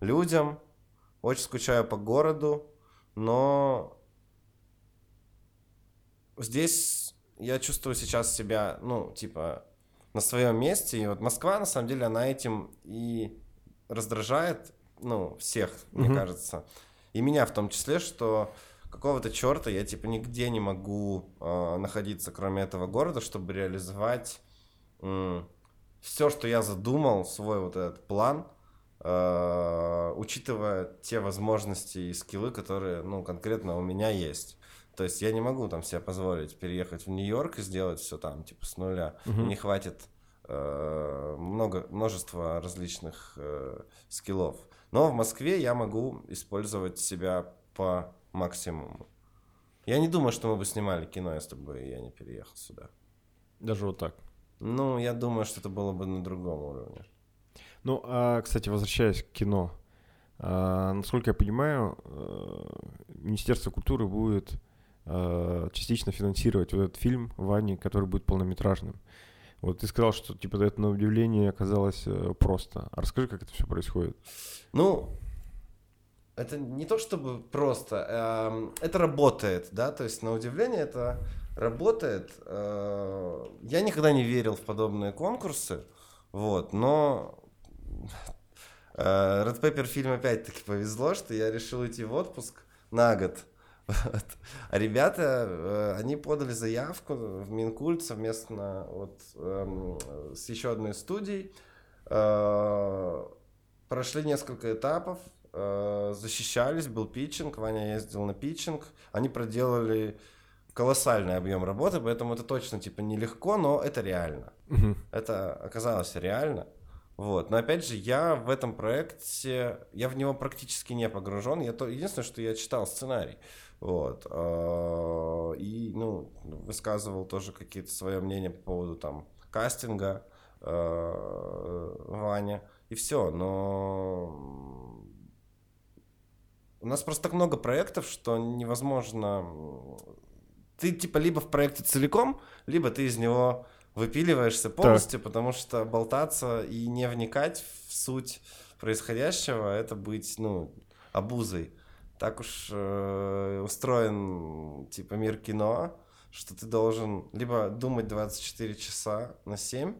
людям, очень скучаю по городу, но здесь я чувствую сейчас себя, ну, типа, на своем месте. И вот Москва, на самом деле, она этим и раздражает, ну, всех, мне Мгм. кажется. И меня в том числе, что какого-то черта я, типа, нигде не могу э, находиться, кроме этого города, чтобы реализовать все, что я задумал, свой вот этот план, э, учитывая те возможности и скиллы, которые, ну, конкретно у меня есть. То есть я не могу там себе позволить переехать в Нью-Йорк и сделать все там, типа, с нуля. Мгм. Не хватит э, много, множество различных э, скиллов. Но в Москве я могу использовать себя по максимуму. Я не думаю, что мы бы снимали кино, если бы я не переехал сюда. Даже вот так. Ну, я думаю, что это было бы на другом уровне. Ну, а, кстати, возвращаясь к кино. а, насколько я понимаю, э, Министерство культуры будет э, частично финансировать вот этот фильм Вани, который будет полнометражным. Вот ты сказал, что типа это на удивление оказалось э, просто. А расскажи, как это все происходит. Ну, это не то чтобы просто, эм, это работает, да, то есть на удивление это работает. Я никогда не верил в подобные конкурсы, вот, но Red Pepper фильм опять-таки повезло, что я решил идти в отпуск на год. Вот. А ребята, э, они подали заявку в Минкульт совместно вот, эм, с еще одной студией. Э, Прошли несколько этапов, э, защищались, был питчинг, Ваня ездил на питчинг. Они проделали колоссальный объем работы, поэтому это точно типа нелегко, но это реально. Мгм. Это оказалось реально. Вот. Но опять же, я в этом проекте, я в него практически не погружен. Я то, единственное, что я читал сценарий. Вот. э, И, ну, высказывал тоже какие-то свое мнение по поводу там кастинга э, Ваня. И все. Но у нас просто так много проектов, что невозможно... Ты типа либо в проекте целиком, либо ты из него выпиливаешься полностью, потому что болтаться и не вникать в суть происходящего, это быть, ну, обузой. Так уж э, устроен, типа, мир кино, что ты должен либо думать 24 часа на 7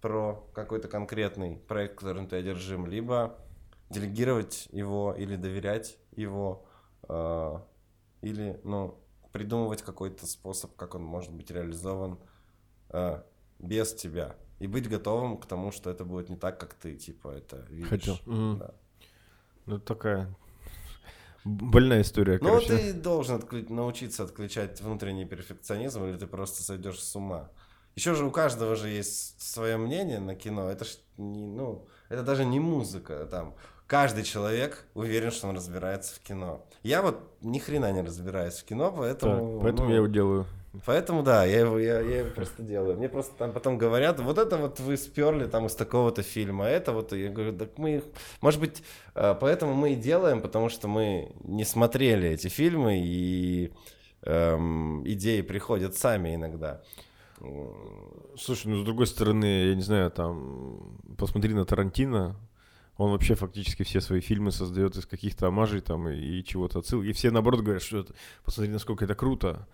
про какой-то конкретный проект, которым ты одержим, либо делегировать его или доверять его, э, или, ну, придумывать какой-то способ, как он может быть реализован э, без тебя. И быть готовым к тому, что это будет не так, как ты, типа, это видишь. Хотел. Да. Ну, это такая больная история, Ну, короче. ты должен отклю- научиться отключать внутренний перфекционизм, или ты просто сойдешь с ума. Еще же у каждого же есть свое мнение на кино. Это ж не, ну, это даже не музыка. Там каждый человек уверен, что он разбирается в кино. Я вот ни хрена не разбираюсь в кино, Так, поэтому. поэтому ну, я его делаю. Поэтому да, я его, я, я его просто делаю. Мне просто там потом говорят, вот это вот вы сперли там из такого-то фильма, а это вот, я говорю, так мы, может быть, э, поэтому мы и делаем, потому что мы не смотрели эти фильмы, и эм, идеи приходят сами иногда. Слушай, ну с другой стороны, я не знаю, там, посмотри на Тарантино, он вообще фактически все свои фильмы создает из каких-то омажей там и, и чего-то отсыл. И все наоборот говорят, что это, посмотри, насколько это круто.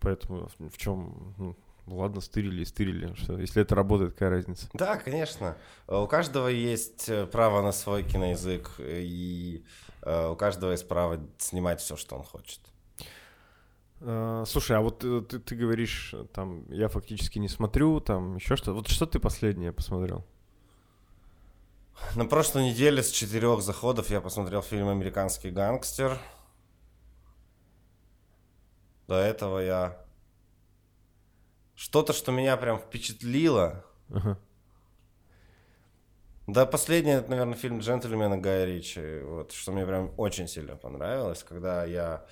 Поэтому в, чем, ну, ладно, стырили и стырили. Что, если это работает, какая разница? Да, конечно. Э, У каждого есть э, право на свой киноязык, э, и у каждого есть право снимать все, что он хочет. Слушай, а вот ты, ты говоришь, там, я фактически не смотрю, там, еще что. Вот что ты последнее посмотрел? На прошлой неделе с четырех заходов я посмотрел фильм «Американский гангстер». До этого я... Что-то, что меня прям впечатлило. Ага. Да, последний, это, наверное, фильм «Джентльмены» Гая Ричи. Вот, что мне прям очень сильно понравилось, когда я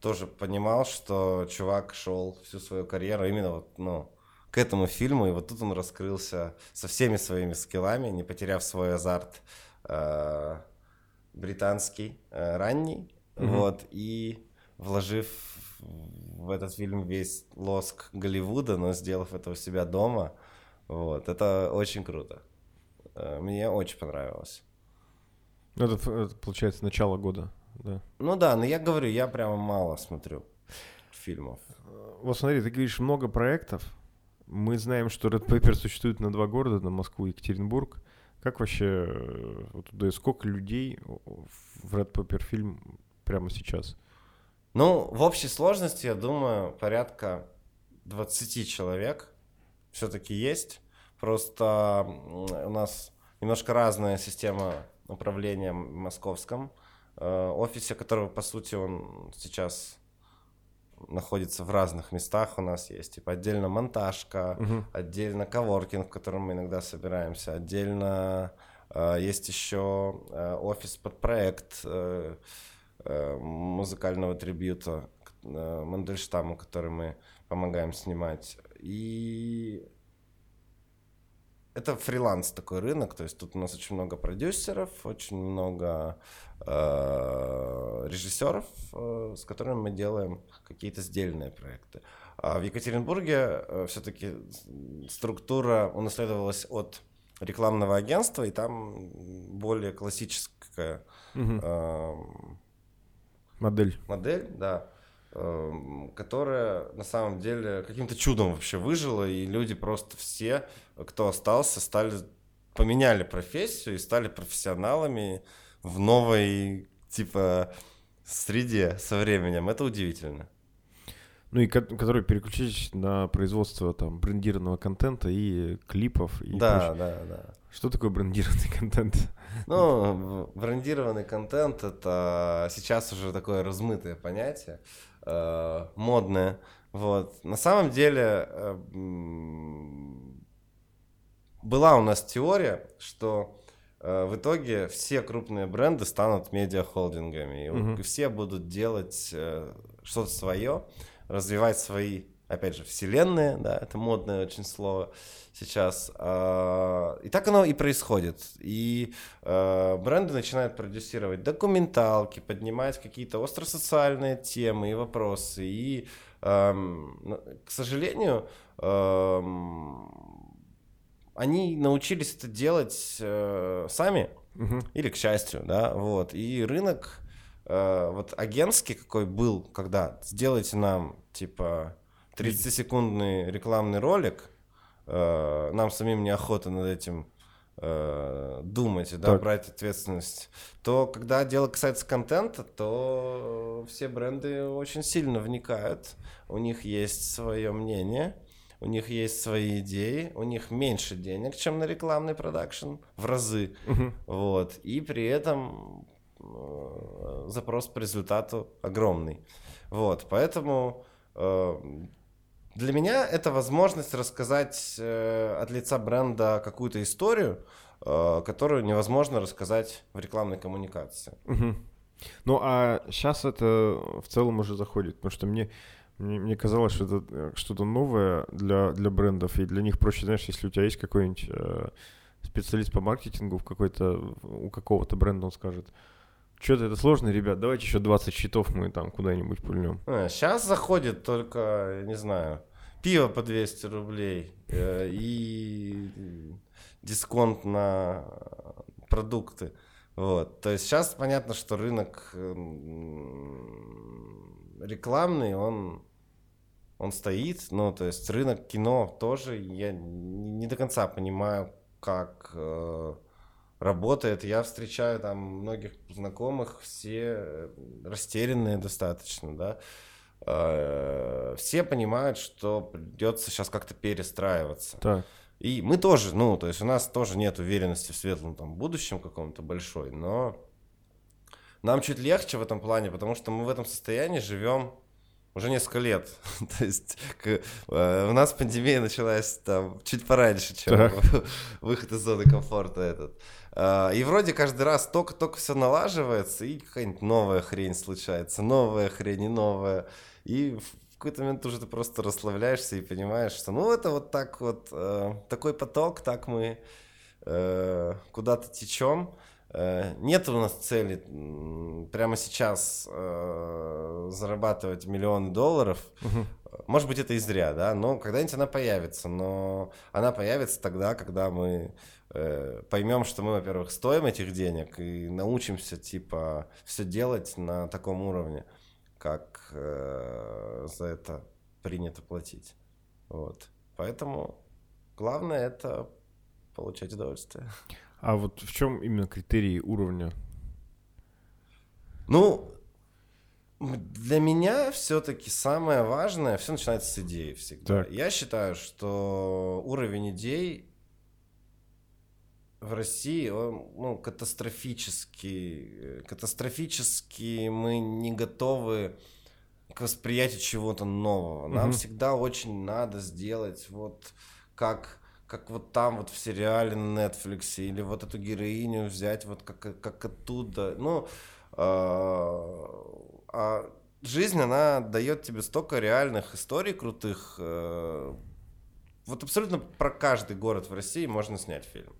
тоже понимал, что чувак шел всю свою карьеру именно вот, ну, к этому фильму, и вот тут он раскрылся со всеми своими скиллами, не потеряв свой азарт э, британский, э, ранний, Мгм. вот, и вложив в этот фильм весь лоск Голливуда, но сделав это у себя дома, вот, это очень круто. Э, Мне очень понравилось. Ну, это, это, получается, начало года, да. Ну да, но я говорю, я прямо мало смотрю фильмов. Вот смотри, ты говоришь много проектов, Мы знаем, что Red Paper существует на два города, на Москву и Екатеринбург. Как вообще, э, вот, да, сколько людей в Red Paper фильм прямо сейчас? Ну, в общей сложности, я думаю, порядка 20 человек все-таки есть. Просто у нас немножко разная система управления в московском э, офисе, которого, по сути, он сейчас находится в разных местах. У нас есть типа отдельно монтажка, угу. отдельно коворкинг, в котором мы иногда собираемся, отдельно э, есть еще э, офис под проект э, музыкального трибюта э, Мандельштаму, который мы помогаем снимать. И это фриланс такой рынок, то есть тут у нас очень много продюсеров, очень много э, режиссеров, э, с которыми мы делаем какие-то сдельные проекты. А в Екатеринбурге э, все-таки структура унаследовалась от рекламного агентства, и там более классическая угу. э, модель. Модель, да. Эм, которая на самом деле каким-то чудом вообще выжила, и люди просто все, кто остался, стали поменяли профессию и стали профессионалами в новой типа среде со временем. Это удивительно. Ну и которые переключились на производство там брендированного контента и клипов и Да, прочее. да, да. Что такое брендированный контент? Ну, брендированный контент это сейчас уже такое размытое понятие э, модное. Вот. На самом деле э, была у нас теория, что э, в итоге все крупные бренды станут медиахолдингами, и, угу. и все будут делать что-то свое, развивать свои, опять же, вселенные, да, это модное очень слово сейчас. А, и так оно и происходит. И а, бренды начинают продюсировать документалки, поднимать какие-то остросоциальные темы и вопросы. И, ну, к сожалению, они научились это делать э, сами угу. или к счастью, да, вот. И рынок э, вот агентский какой был, когда сделайте нам типа 30-секундный рекламный ролик, э, нам самим неохота над этим э, думать, да, так. брать ответственность, то когда дело касается контента, то все бренды очень сильно вникают, у них есть свое мнение, у них есть свои идеи, у них меньше денег, чем на рекламный продакшн, в разы, угу. вот, и при этом э, запрос по результату огромный, вот, поэтому для меня это возможность рассказать э, от лица бренда какую-то историю, э, которую невозможно рассказать в рекламной коммуникации. Угу. Ну а сейчас это в целом уже заходит, потому что мне мне, мне казалось, что это э, что-то новое для, для брендов, и для них проще, знаешь, если у тебя есть какой-нибудь специалист по маркетингу в какой-то, у какого-то бренда, он скажет, что-то это сложно, ребят, давайте еще 20 счетов мы там куда-нибудь пульнем. А, сейчас заходит только, не знаю, пиво по 200 рублей э, и дисконт на продукты. Вот. То есть сейчас понятно, что рынок рекламный, он, он стоит. Ну, то есть рынок кино тоже я не до конца понимаю, как э, работает. Я встречаю там многих знакомых, все растерянные достаточно, да. Э, все понимают, что придется сейчас как-то перестраиваться. Так. И мы тоже, ну, то есть у нас тоже нет уверенности в светлом там будущем каком-то большой, но нам чуть легче в этом плане, потому что мы в этом состоянии живем уже несколько лет. То есть к, э, у нас пандемия началась там чуть пораньше, чем выход из зоны комфорта этот. Э, и вроде каждый раз только-только все налаживается, и какая-нибудь новая хрень случается, новая хрень и новая. И в какой-то момент уже ты просто расслабляешься и понимаешь, что ну это вот так вот, э, такой поток, так мы э, куда-то течем. Э, нет у нас цели прямо сейчас э, зарабатывать миллионы долларов. Угу. Может быть, это и зря, да, но когда-нибудь она появится. Но она появится тогда, когда мы поймем, что мы, во-первых, стоим этих денег и научимся, типа, все делать на таком уровне, как э, за это принято платить. Вот. Поэтому главное это получать удовольствие. А вот в чем именно критерии уровня? Ну, для меня все-таки самое важное, все начинается с идеи всегда. Так. Я считаю, что уровень идей в России, он, ну, катастрофически, катастрофически мы не готовы к восприятию чего-то нового. Нам угу. всегда очень надо сделать вот как как вот там вот в сериале на Netflix или вот эту героиню взять вот как как оттуда. Ну, а, а жизнь она дает тебе столько реальных историй крутых. Э, вот абсолютно про каждый город в России можно снять фильм.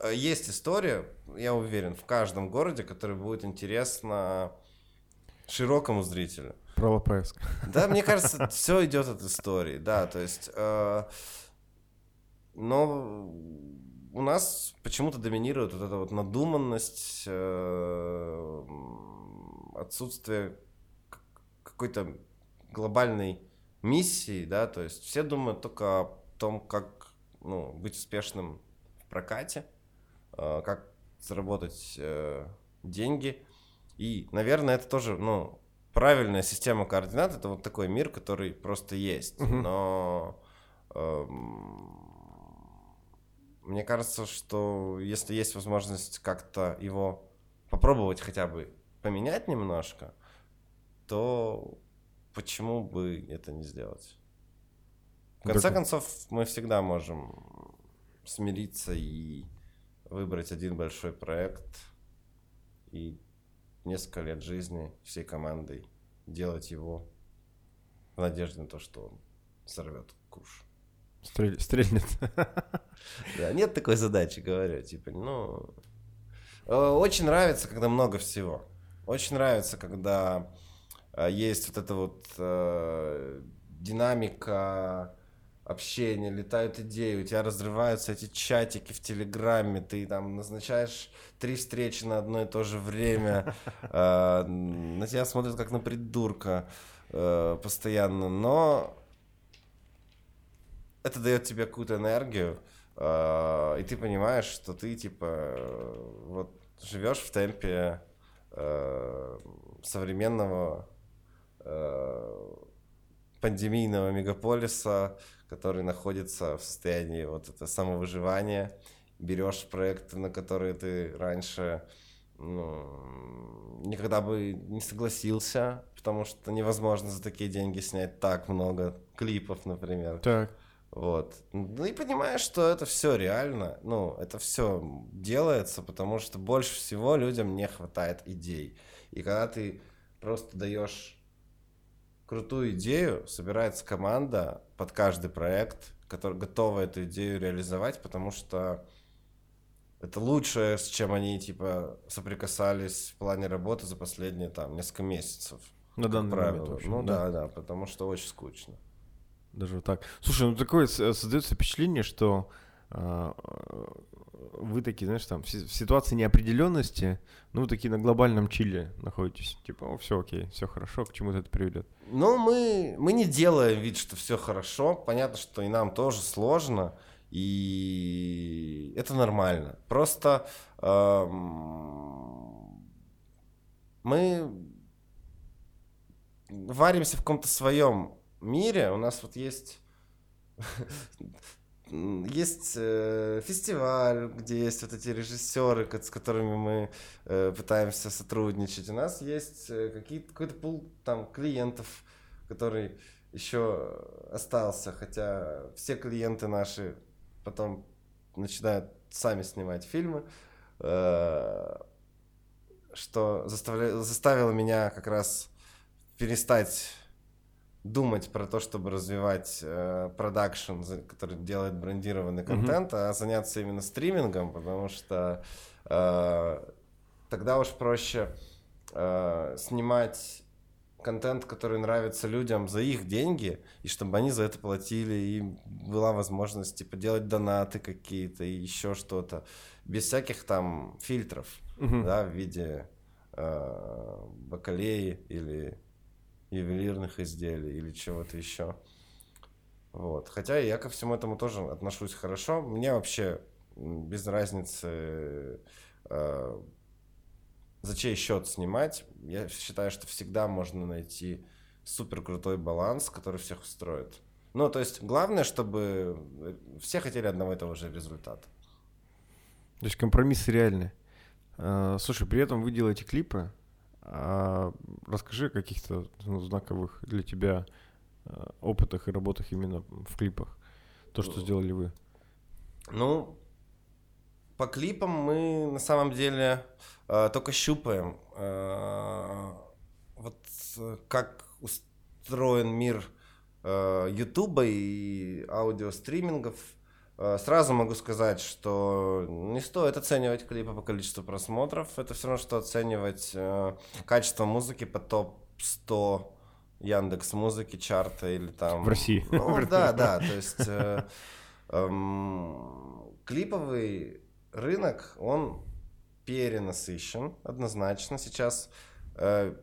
Э, есть история, я уверен, в каждом городе, которая будет интересна широкому зрителю. Про ЛПС. Да, мне кажется, все идет от истории, да, то есть, э, но у нас почему-то доминирует вот эта вот надуманность, э, отсутствие какой-то глобальной миссии, да, то есть все думают только о том, как ну, быть успешным в прокате, как заработать э, деньги. И, наверное, это тоже, ну, правильная система координат. Это вот такой мир, который просто есть. Uh-huh. Но э, мне кажется, что если есть возможность как-то его попробовать хотя бы поменять немножко, то почему бы это не сделать? В конце концов, мы всегда можем смириться и выбрать один большой проект и несколько лет жизни всей командой делать его в надежде на то, что он сорвет куш. Стрель, стрельнет. Да, нет такой задачи, говорю. Типа, ну... Э, очень нравится, когда много всего. Очень нравится, когда э, есть вот эта вот э, динамика общение, летают идеи, у тебя разрываются эти чатики в Телеграме, ты там назначаешь три встречи на одно и то же время, а, на тебя смотрят как на придурка э, постоянно, но это дает тебе какую-то энергию, а, и ты понимаешь, что ты типа вот живешь в темпе э, современного э, пандемийного мегаполиса, который находится в состоянии вот это самовыживания. Берешь проекты, на которые ты раньше ну, никогда бы не согласился, потому что невозможно за такие деньги снять так много клипов, например. Так. Вот. Ну и понимаешь, что это все реально. Ну, это все делается, потому что больше всего людям не хватает идей. И когда ты просто даешь крутую идею, собирается команда под каждый проект, который готова эту идею реализовать, потому что это лучшее, с чем они типа соприкасались в плане работы за последние там несколько месяцев. На данный правило. момент. Общем, ну да, да, потому что очень скучно. Даже вот так. Слушай, ну такое создается впечатление, что вы такие, знаешь, там, в ситуации неопределенности, ну, такие на глобальном чиле находитесь. Типа, о, все окей, все хорошо, к чему это приведет? Ну, мы, мы не делаем вид, что все хорошо. Понятно, что и нам тоже сложно, и это нормально. Просто мы варимся в каком-то своем мире. У нас вот есть есть э, фестиваль, где есть вот эти режиссеры, с которыми мы э, пытаемся сотрудничать. У нас есть э, какие-то, какой-то пул там клиентов, который еще остался, хотя все клиенты наши потом начинают сами снимать фильмы, э, что заставля... заставило меня как раз перестать думать про то, чтобы развивать э, продакшн, э, который делает брендированный контент, mm-hmm. а заняться именно стримингом, потому что э, тогда уж проще э, снимать контент, который нравится людям за их деньги, и чтобы они за это платили, и была возможность типа делать донаты какие-то и еще что-то без всяких там фильтров, mm-hmm. да, в виде э, бакалеи или ювелирных изделий или чего-то еще. Вот. Хотя я ко всему этому тоже отношусь хорошо. Мне вообще без разницы, э, за чей счет снимать. Я считаю, что всегда можно найти супер крутой баланс, который всех устроит. Ну, то есть главное, чтобы все хотели одного и того же результата. То есть компромиссы реальны. А, слушай, при этом вы делаете клипы. А расскажи о каких-то ну, знаковых для тебя а, опытах и работах именно в клипах. То, что сделали вы. Ну, по клипам мы на самом деле э, только щупаем, э, вот как устроен мир Ютуба э, и аудиостримингов. Э, сразу могу сказать, что не стоит оценивать клипы по количеству просмотров. Это все равно, что оценивать э, качество музыки по топ-100 Яндекс музыки, чарта или там... В России. Ну, да, да, то есть э, э, клиповый рынок, он перенасыщен однозначно. Сейчас э,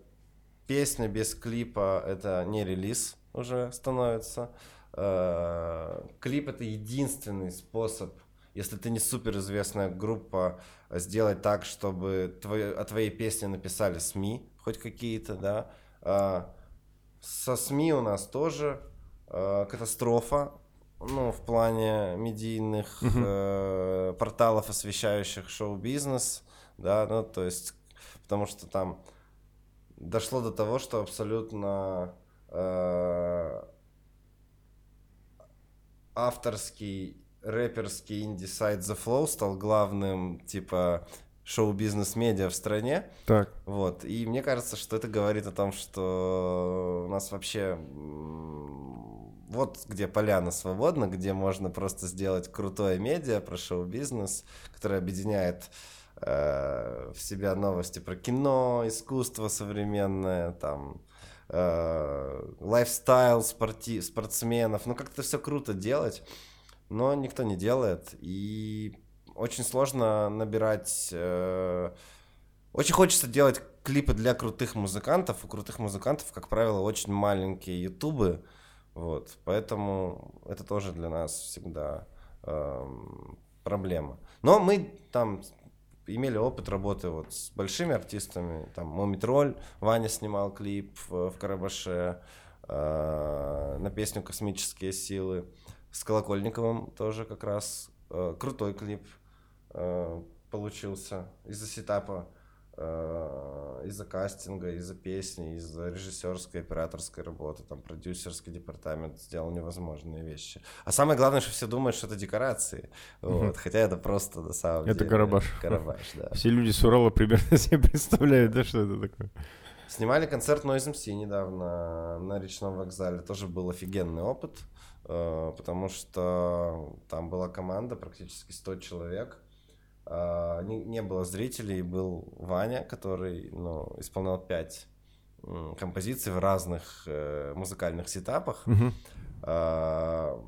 песня без клипа это не релиз уже становится. Э, клип это единственный способ, если ты не суперизвестная группа, сделать так, чтобы твои, о твоей песне написали СМИ, хоть какие-то, да. Э, со СМИ у нас тоже э, катастрофа, ну, в плане медийных э, порталов, освещающих шоу-бизнес, да, ну, то есть, потому что там дошло до того, что абсолютно э, авторский рэперский инди-сайт The Flow стал главным, типа, шоу-бизнес-медиа в стране. Так. Вот. И мне кажется, что это говорит о том, что у нас вообще вот где поляна свободна, где можно просто сделать крутое медиа про шоу-бизнес, которое объединяет э, в себя новости про кино, искусство современное, там, э, лайфстайл спорти, спортсменов. Ну, как-то все круто делать, но никто не делает. И очень сложно набирать... Э, очень хочется делать клипы для крутых музыкантов. У крутых музыкантов, как правило, очень маленькие ютубы. Вот, поэтому это тоже для нас всегда э, проблема. Но мы там имели опыт работы вот с большими артистами, там Момитроль, Ваня снимал клип в, в Карабаше э, на песню «Космические силы», с Колокольниковым тоже как раз э, крутой клип э, получился из-за сетапа из-за кастинга, из-за песни, из-за режиссерской, операторской работы, там, продюсерский департамент сделал невозможные вещи. А самое главное, что все думают, что это декорации. Вот, хотя это просто на самом это деле... Это Карабаш. Карабаш, да. Все люди с Урала примерно себе представляют, да, что это такое. Снимали концерт Noise MC недавно на речном вокзале. Тоже был офигенный опыт, э, потому что там была команда, практически 100 человек не, не было зрителей, был Ваня, который ну, исполнял пять композиций в разных э, музыкальных сетапах. Uh-huh. А,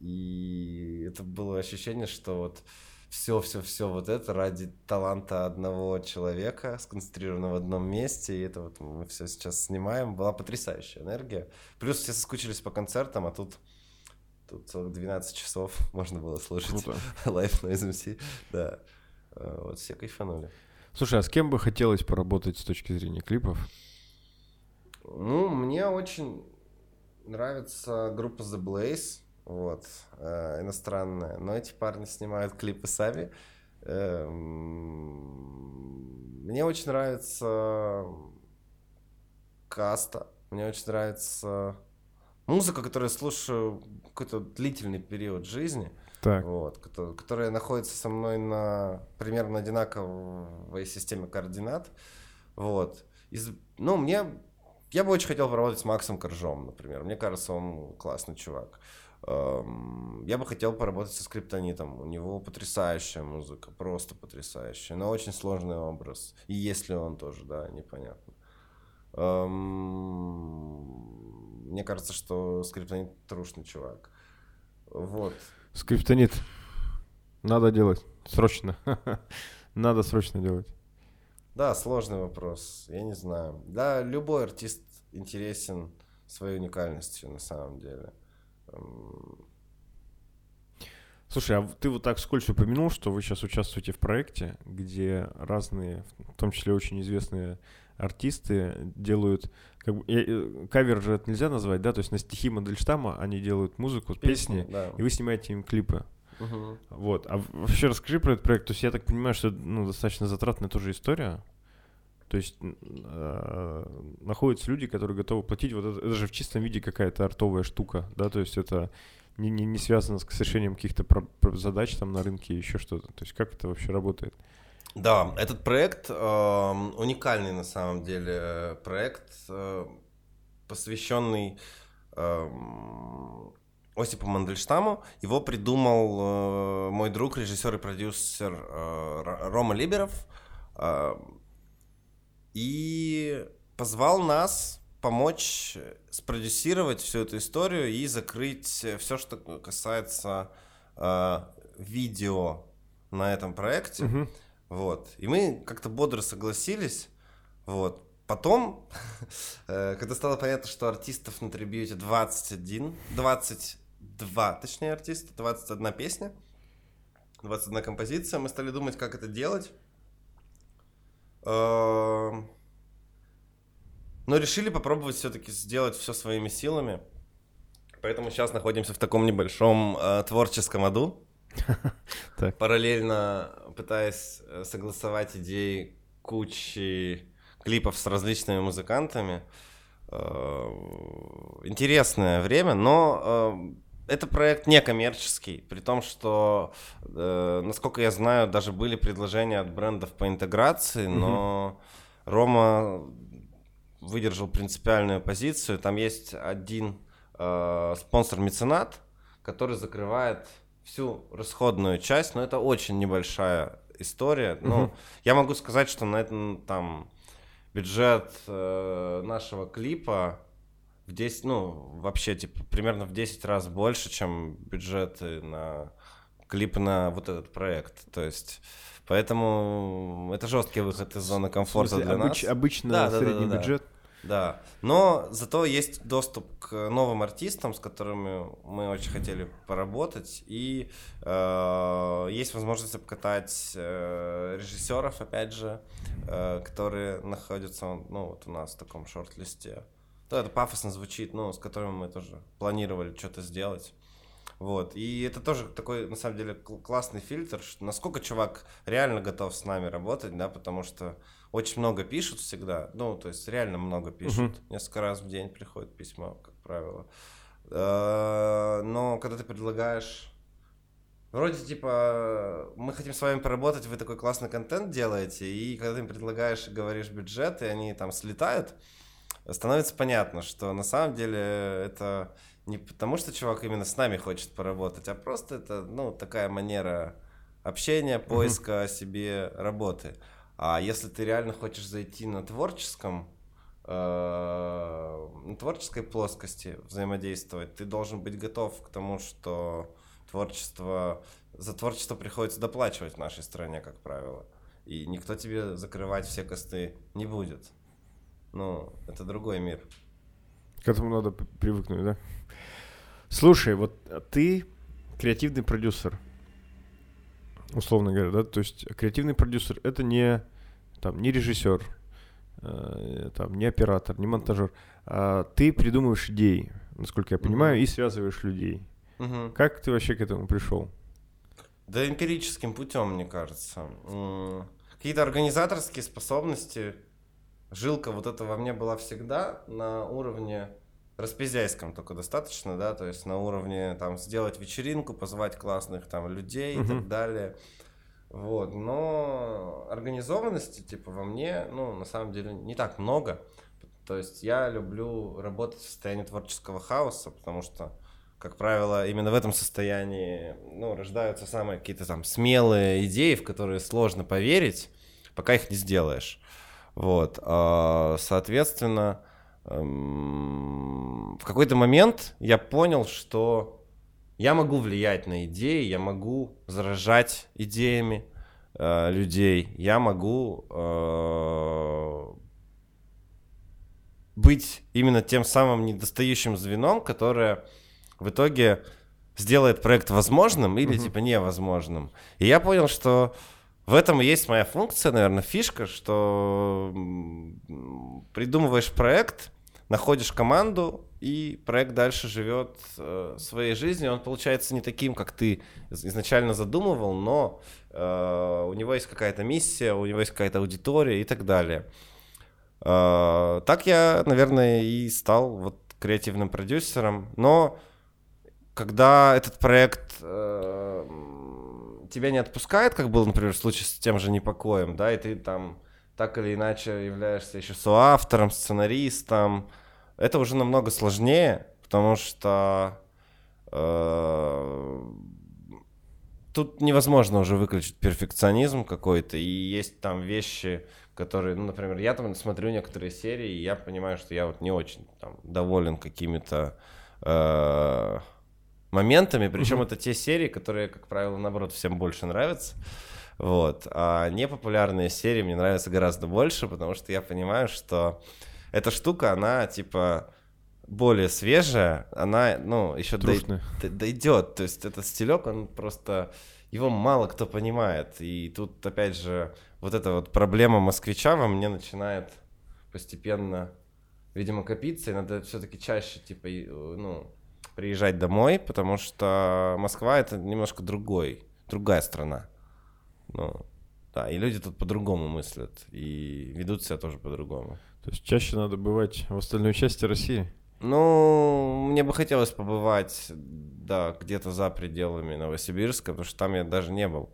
и это было ощущение, что вот все, все, все вот это ради таланта одного человека, сконцентрировано в одном месте, и это вот мы все сейчас снимаем, была потрясающая энергия. Плюс все соскучились по концертам, а тут Тут целых 12 часов можно было слушать лайф на SMC. Да. А, вот все кайфанули. Слушай, а с кем бы хотелось поработать с точки зрения клипов? Ну, мне очень нравится группа The Blaze, вот, э, иностранная. Но эти парни снимают клипы сами. Э, мне очень нравится Каста. Мне очень нравится музыка, которую я слушаю какой-то длительный период жизни, так. Вот, которая находится со мной на примерно одинаковой системе координат. Вот. Из, ну, мне я бы очень хотел поработать с Максом Коржом, например. Мне кажется, он классный чувак. Эм, я бы хотел поработать со скриптонитом. У него потрясающая музыка, просто потрясающая, но очень сложный образ. И если он тоже, да, непонятно. Эм, мне кажется, что скриптонит трушный чувак. Вот. Скриптонит. Надо делать. Срочно. Надо срочно делать. Да, сложный вопрос. Я не знаю. Да, любой артист интересен своей уникальностью на самом деле. Слушай, а ты вот так вскользь упомянул, что вы сейчас участвуете в проекте, где разные, в том числе очень известные артисты делают как бы, кавер же это нельзя назвать, да, то есть на стихи Мандельштама они делают музыку, песни, песни да. и вы снимаете им клипы. Угу. Вот. А вообще расскажи про этот проект. То есть я так понимаю, что ну, достаточно затратная тоже история. То есть э, находятся люди, которые готовы платить. Вот это, это же в чистом виде какая-то артовая штука, да, то есть это не, не, не связано с решением каких-то про- задач там на рынке, еще что-то. То есть как это вообще работает? Да, этот проект э, уникальный на самом деле проект, э, посвященный э, Осипу Мандельштаму. Его придумал э, мой друг, режиссер и продюсер э, Рома Либеров. Э, и позвал нас помочь спродюсировать всю эту историю и закрыть все, что касается э, видео на этом проекте. Угу. Вот. И мы как-то бодро согласились. Вот. Потом, э, когда стало понятно, что артистов на трибьюте 21, 20 два, точнее, артиста, 21 песня, 21 композиция. Мы стали думать, как это делать. Эм, но решили попробовать все-таки сделать все своими силами. Поэтому сейчас находимся в таком небольшом э, творческом аду. Параллельно пытаясь э, согласовать идеи кучи клипов с различными музыкантами. Э, интересное время, но э, это проект некоммерческий, при том, что, э, насколько я знаю, даже были предложения от брендов по интеграции, но mm-hmm. Рома выдержал принципиальную позицию. Там есть один э, спонсор-меценат, который закрывает всю расходную часть, но это очень небольшая история. Mm-hmm. Ну, я могу сказать, что на этом там бюджет э, нашего клипа в 10, ну, вообще, типа, примерно в 10 раз больше, чем бюджеты на клип на вот этот проект. То есть, поэтому это жесткий выход из зоны комфорта смысле, для обыч, нас. Обычно да, средний да, да, бюджет. Да, но зато есть доступ к новым артистам, с которыми мы очень хотели поработать, и э, есть возможность обкатать э, режиссеров, опять же, э, которые находятся, ну, вот у нас в таком шорт-листе. Да, это пафосно звучит, но с которыми мы тоже планировали что-то сделать. Вот. И это тоже такой, на самом деле, классный фильтр, что насколько чувак реально готов с нами работать, да, потому что очень много пишут всегда, ну, то есть реально много пишут. Uh-huh. Несколько раз в день приходит письмо, как правило. Э, но когда ты предлагаешь Вроде типа, мы хотим с вами поработать, вы такой классный контент делаете, и когда ты им предлагаешь, говоришь бюджет, и они там слетают, становится понятно, что на самом деле это не потому, что чувак именно с нами хочет поработать, а просто это, ну, такая манера общения, поиска mm-hmm. себе работы. А если ты реально хочешь зайти на творческом, э, на творческой плоскости взаимодействовать, ты должен быть готов к тому, что творчество, за творчество приходится доплачивать в нашей стране, как правило. И никто тебе закрывать все косты не будет. Ну, это другой мир. К этому надо привыкнуть, да? Слушай, вот ты креативный продюсер, условно говоря, да? То есть креативный продюсер это не там не режиссер, э, там не оператор, не монтажер, а ты придумываешь идеи, насколько я понимаю, mm-hmm. и связываешь людей. Mm-hmm. Как ты вообще к этому пришел? Да эмпирическим путем, мне кажется. Какие-то организаторские способности жилка вот эта во мне была всегда на уровне распизяйском только достаточно, да, то есть на уровне там сделать вечеринку, позвать классных там людей uh-huh. и так далее. Вот, но организованности типа во мне, ну, на самом деле не так много. То есть я люблю работать в состоянии творческого хаоса, потому что, как правило, именно в этом состоянии, ну, рождаются самые какие-то там смелые идеи, в которые сложно поверить, пока их не сделаешь. Вот, а, соответственно, эм, в какой-то момент я понял, что я могу влиять на идеи, я могу заражать идеями э, людей, я могу э, быть именно тем самым недостающим звеном, которое в итоге сделает проект возможным или, типа, невозможным. И я понял, что в этом и есть моя функция, наверное, фишка, что придумываешь проект, находишь команду, и проект дальше живет э, своей жизнью. Он получается не таким, как ты изначально задумывал, но э, у него есть какая-то миссия, у него есть какая-то аудитория и так далее. Э, так я, наверное, и стал вот креативным продюсером. Но когда этот проект э, тебя не отпускает, как был, например, в случае с тем же непокоем, да, и ты там так или иначе являешься еще соавтором, сценаристом, это уже намного сложнее, потому что э, тут невозможно уже выключить перфекционизм какой-то, и есть там вещи, которые, ну, например, я там смотрю некоторые серии, и я понимаю, что я вот не очень там доволен какими-то э, моментами, причем mm-hmm. это те серии, которые, как правило, наоборот, всем больше нравятся. Вот. А непопулярные серии мне нравятся гораздо больше, потому что я понимаю, что эта штука, она типа более свежая, она, ну, еще дой- дойдет. То есть этот стилек, он просто его мало кто понимает. И тут, опять же, вот эта вот проблема москвича во мне начинает постепенно, видимо, копиться, и надо все-таки чаще, типа, ну, приезжать домой, потому что Москва — это немножко другой, другая страна. Ну, да, и люди тут по-другому мыслят, и ведут себя тоже по-другому. То есть чаще надо бывать в остальной части России? Ну, мне бы хотелось побывать, да, где-то за пределами Новосибирска, потому что там я даже не был.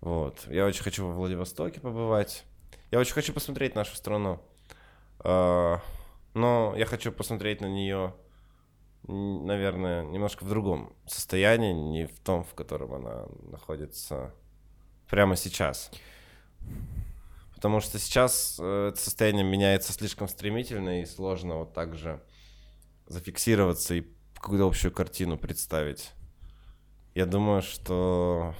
Вот. Я очень хочу во Владивостоке побывать. Я очень хочу посмотреть нашу страну. А, но я хочу посмотреть на нее, наверное, немножко в другом состоянии, не в том, в котором она находится прямо сейчас потому что сейчас э, это состояние меняется слишком стремительно и сложно вот так же зафиксироваться и какую-то общую картину представить. Я думаю, что...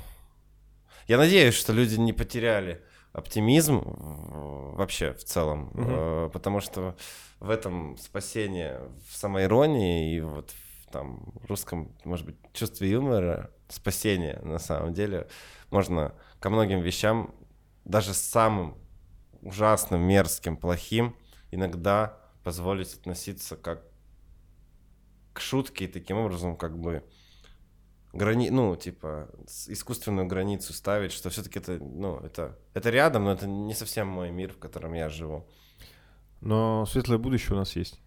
Я надеюсь, что люди не потеряли оптимизм вообще в целом, угу. потому что в этом спасение в самоиронии и вот в там русском, может быть, чувстве юмора, спасение на самом деле можно ко многим вещам, даже самым ужасным, мерзким, плохим, иногда позволить относиться как к шутке и таким образом как бы грани, ну, типа, искусственную границу ставить, что все-таки это, ну, это, это рядом, но это не совсем мой мир, в котором я живу. Но светлое будущее у нас есть.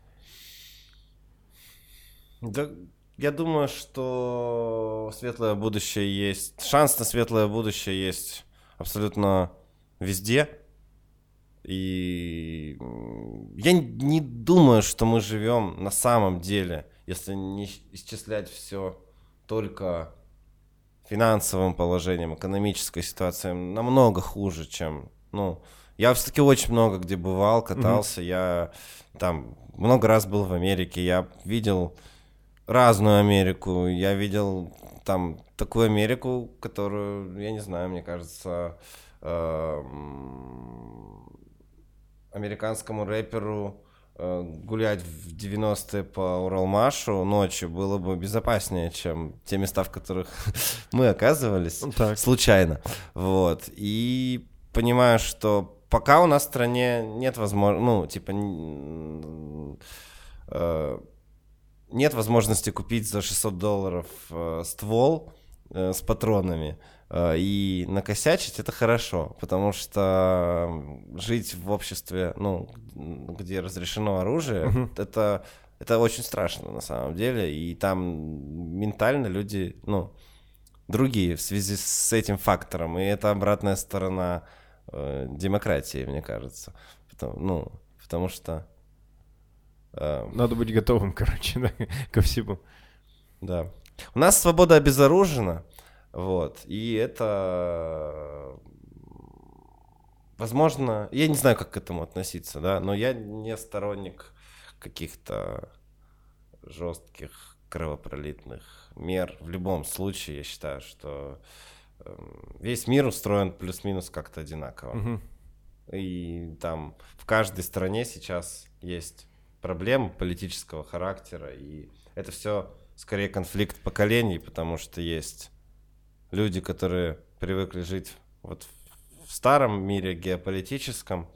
Да, я думаю, что светлое будущее есть, шанс на светлое будущее есть абсолютно везде. И я не думаю, что мы живем на самом деле, если не исчислять все только финансовым положением, экономической ситуацией, намного хуже, чем, ну, я все-таки очень много где бывал, катался, mm-hmm. я там много раз был в Америке, я видел разную Америку, я видел там такую Америку, которую, я не знаю, мне кажется, э, американскому рэперу э, гулять в 90-е по Уралмашу ночью было бы безопаснее, чем те места, в которых мы оказывались ну, так. случайно. Вот. И понимаю, что пока у нас в стране нет возможности, ну, типа, э, нет возможности купить за 600 долларов э, ствол э, с патронами, и накосячить это хорошо, потому что жить в обществе, ну, где разрешено оружие, угу. это, это очень страшно на самом деле, и там ментально люди, ну, другие в связи с этим фактором, и это обратная сторона э, демократии, мне кажется, потому, ну, потому что... Э, Надо быть готовым, короче, да, ко всему. Да. У нас свобода обезоружена, вот. И это возможно, я не знаю, как к этому относиться, да, но я не сторонник каких-то жестких кровопролитных мер. В любом случае, я считаю, что эм, весь мир устроен плюс-минус как-то одинаково. Угу. И там в каждой стране сейчас есть проблемы политического характера, и это все скорее конфликт поколений, потому что есть люди, которые привыкли жить вот в старом мире геополитическом,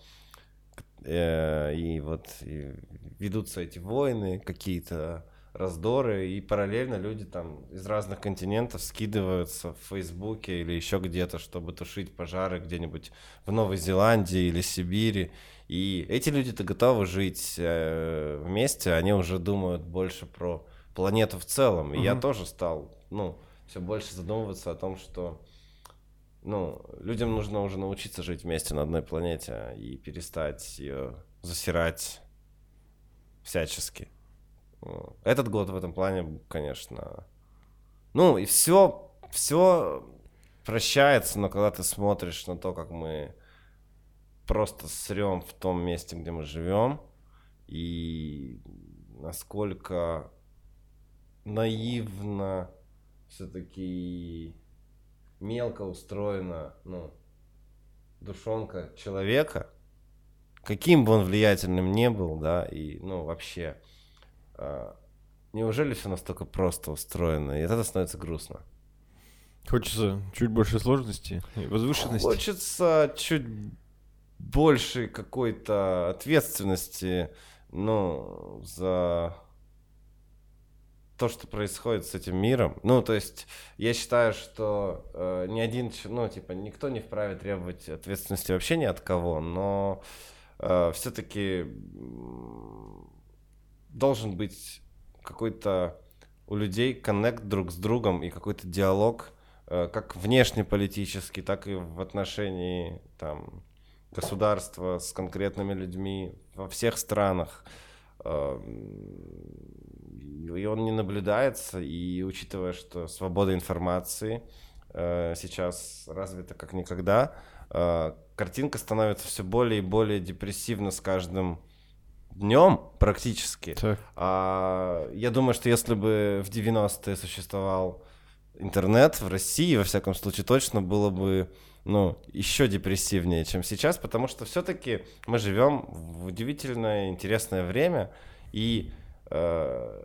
э, и вот и ведутся эти войны, какие-то раздоры, и параллельно люди там из разных континентов скидываются в Фейсбуке или еще где-то, чтобы тушить пожары где-нибудь в Новой Зеландии или Сибири. И эти люди-то готовы жить э, вместе, они уже думают больше про планету в целом. И угу. я тоже стал, ну, все больше задумываться о том, что ну, людям нужно уже научиться жить вместе на одной планете и перестать ее засирать всячески. Этот год в этом плане, конечно. Ну, и все, все прощается, но когда ты смотришь на то, как мы просто срем в том месте, где мы живем, и насколько наивно все-таки мелко устроена, ну, душонка человека, каким бы он влиятельным не был, да, и, ну, вообще, э, неужели все настолько просто устроено? И это становится грустно. Хочется чуть больше сложности и возвышенности. Хочется чуть больше какой-то ответственности, ну, за то, что происходит с этим миром. Ну, то есть, я считаю, что э, ни один, ну, типа, никто не вправе требовать ответственности вообще ни от кого, но э, все-таки должен быть какой-то у людей коннект друг с другом и какой-то диалог, э, как внешнеполитический, так и в отношении там государства с конкретными людьми во всех странах. Э, и он не наблюдается, и учитывая, что свобода информации э, сейчас развита как никогда, э, картинка становится все более и более депрессивна с каждым днем практически. Так. А, я думаю, что если бы в 90-е существовал интернет в России, во всяком случае, точно было бы ну, еще депрессивнее, чем сейчас, потому что все-таки мы живем в удивительное, интересное время, и э,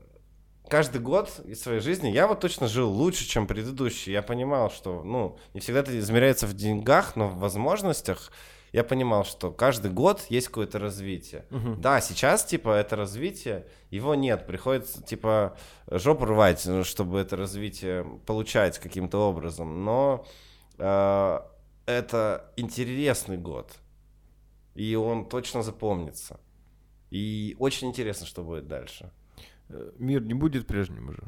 каждый год из своей жизни я вот точно жил лучше, чем предыдущий. Я понимал, что, ну, не всегда это измеряется в деньгах, но в возможностях. Я понимал, что каждый год есть какое-то развитие. Угу. Да, сейчас, типа, это развитие, его нет. Приходится, типа, жопу рвать, чтобы это развитие получать каким-то образом. Но э, это интересный год. И он точно запомнится. И очень интересно, что будет дальше. Э, мир не будет прежним уже.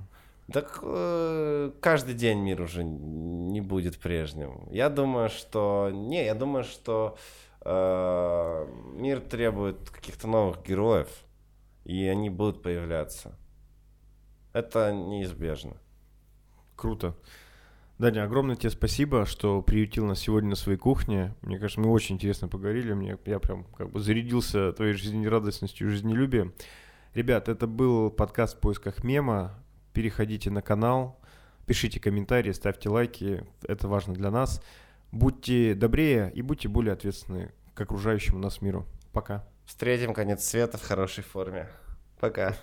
Так э, каждый день мир уже не будет прежним. Я думаю, что... Не, я думаю, что э, мир требует каких-то новых героев, и они будут появляться. Это неизбежно. Круто. Даня, огромное тебе спасибо, что приютил нас сегодня на своей кухне. Мне кажется, мы очень интересно поговорили. Мне, я прям как бы зарядился твоей жизнерадостностью и жизнелюбием. Ребят, это был подкаст в поисках мема. Переходите на канал, пишите комментарии, ставьте лайки. Это важно для нас. Будьте добрее и будьте более ответственны к окружающему нас миру. Пока. Встретим конец света в хорошей форме. Пока.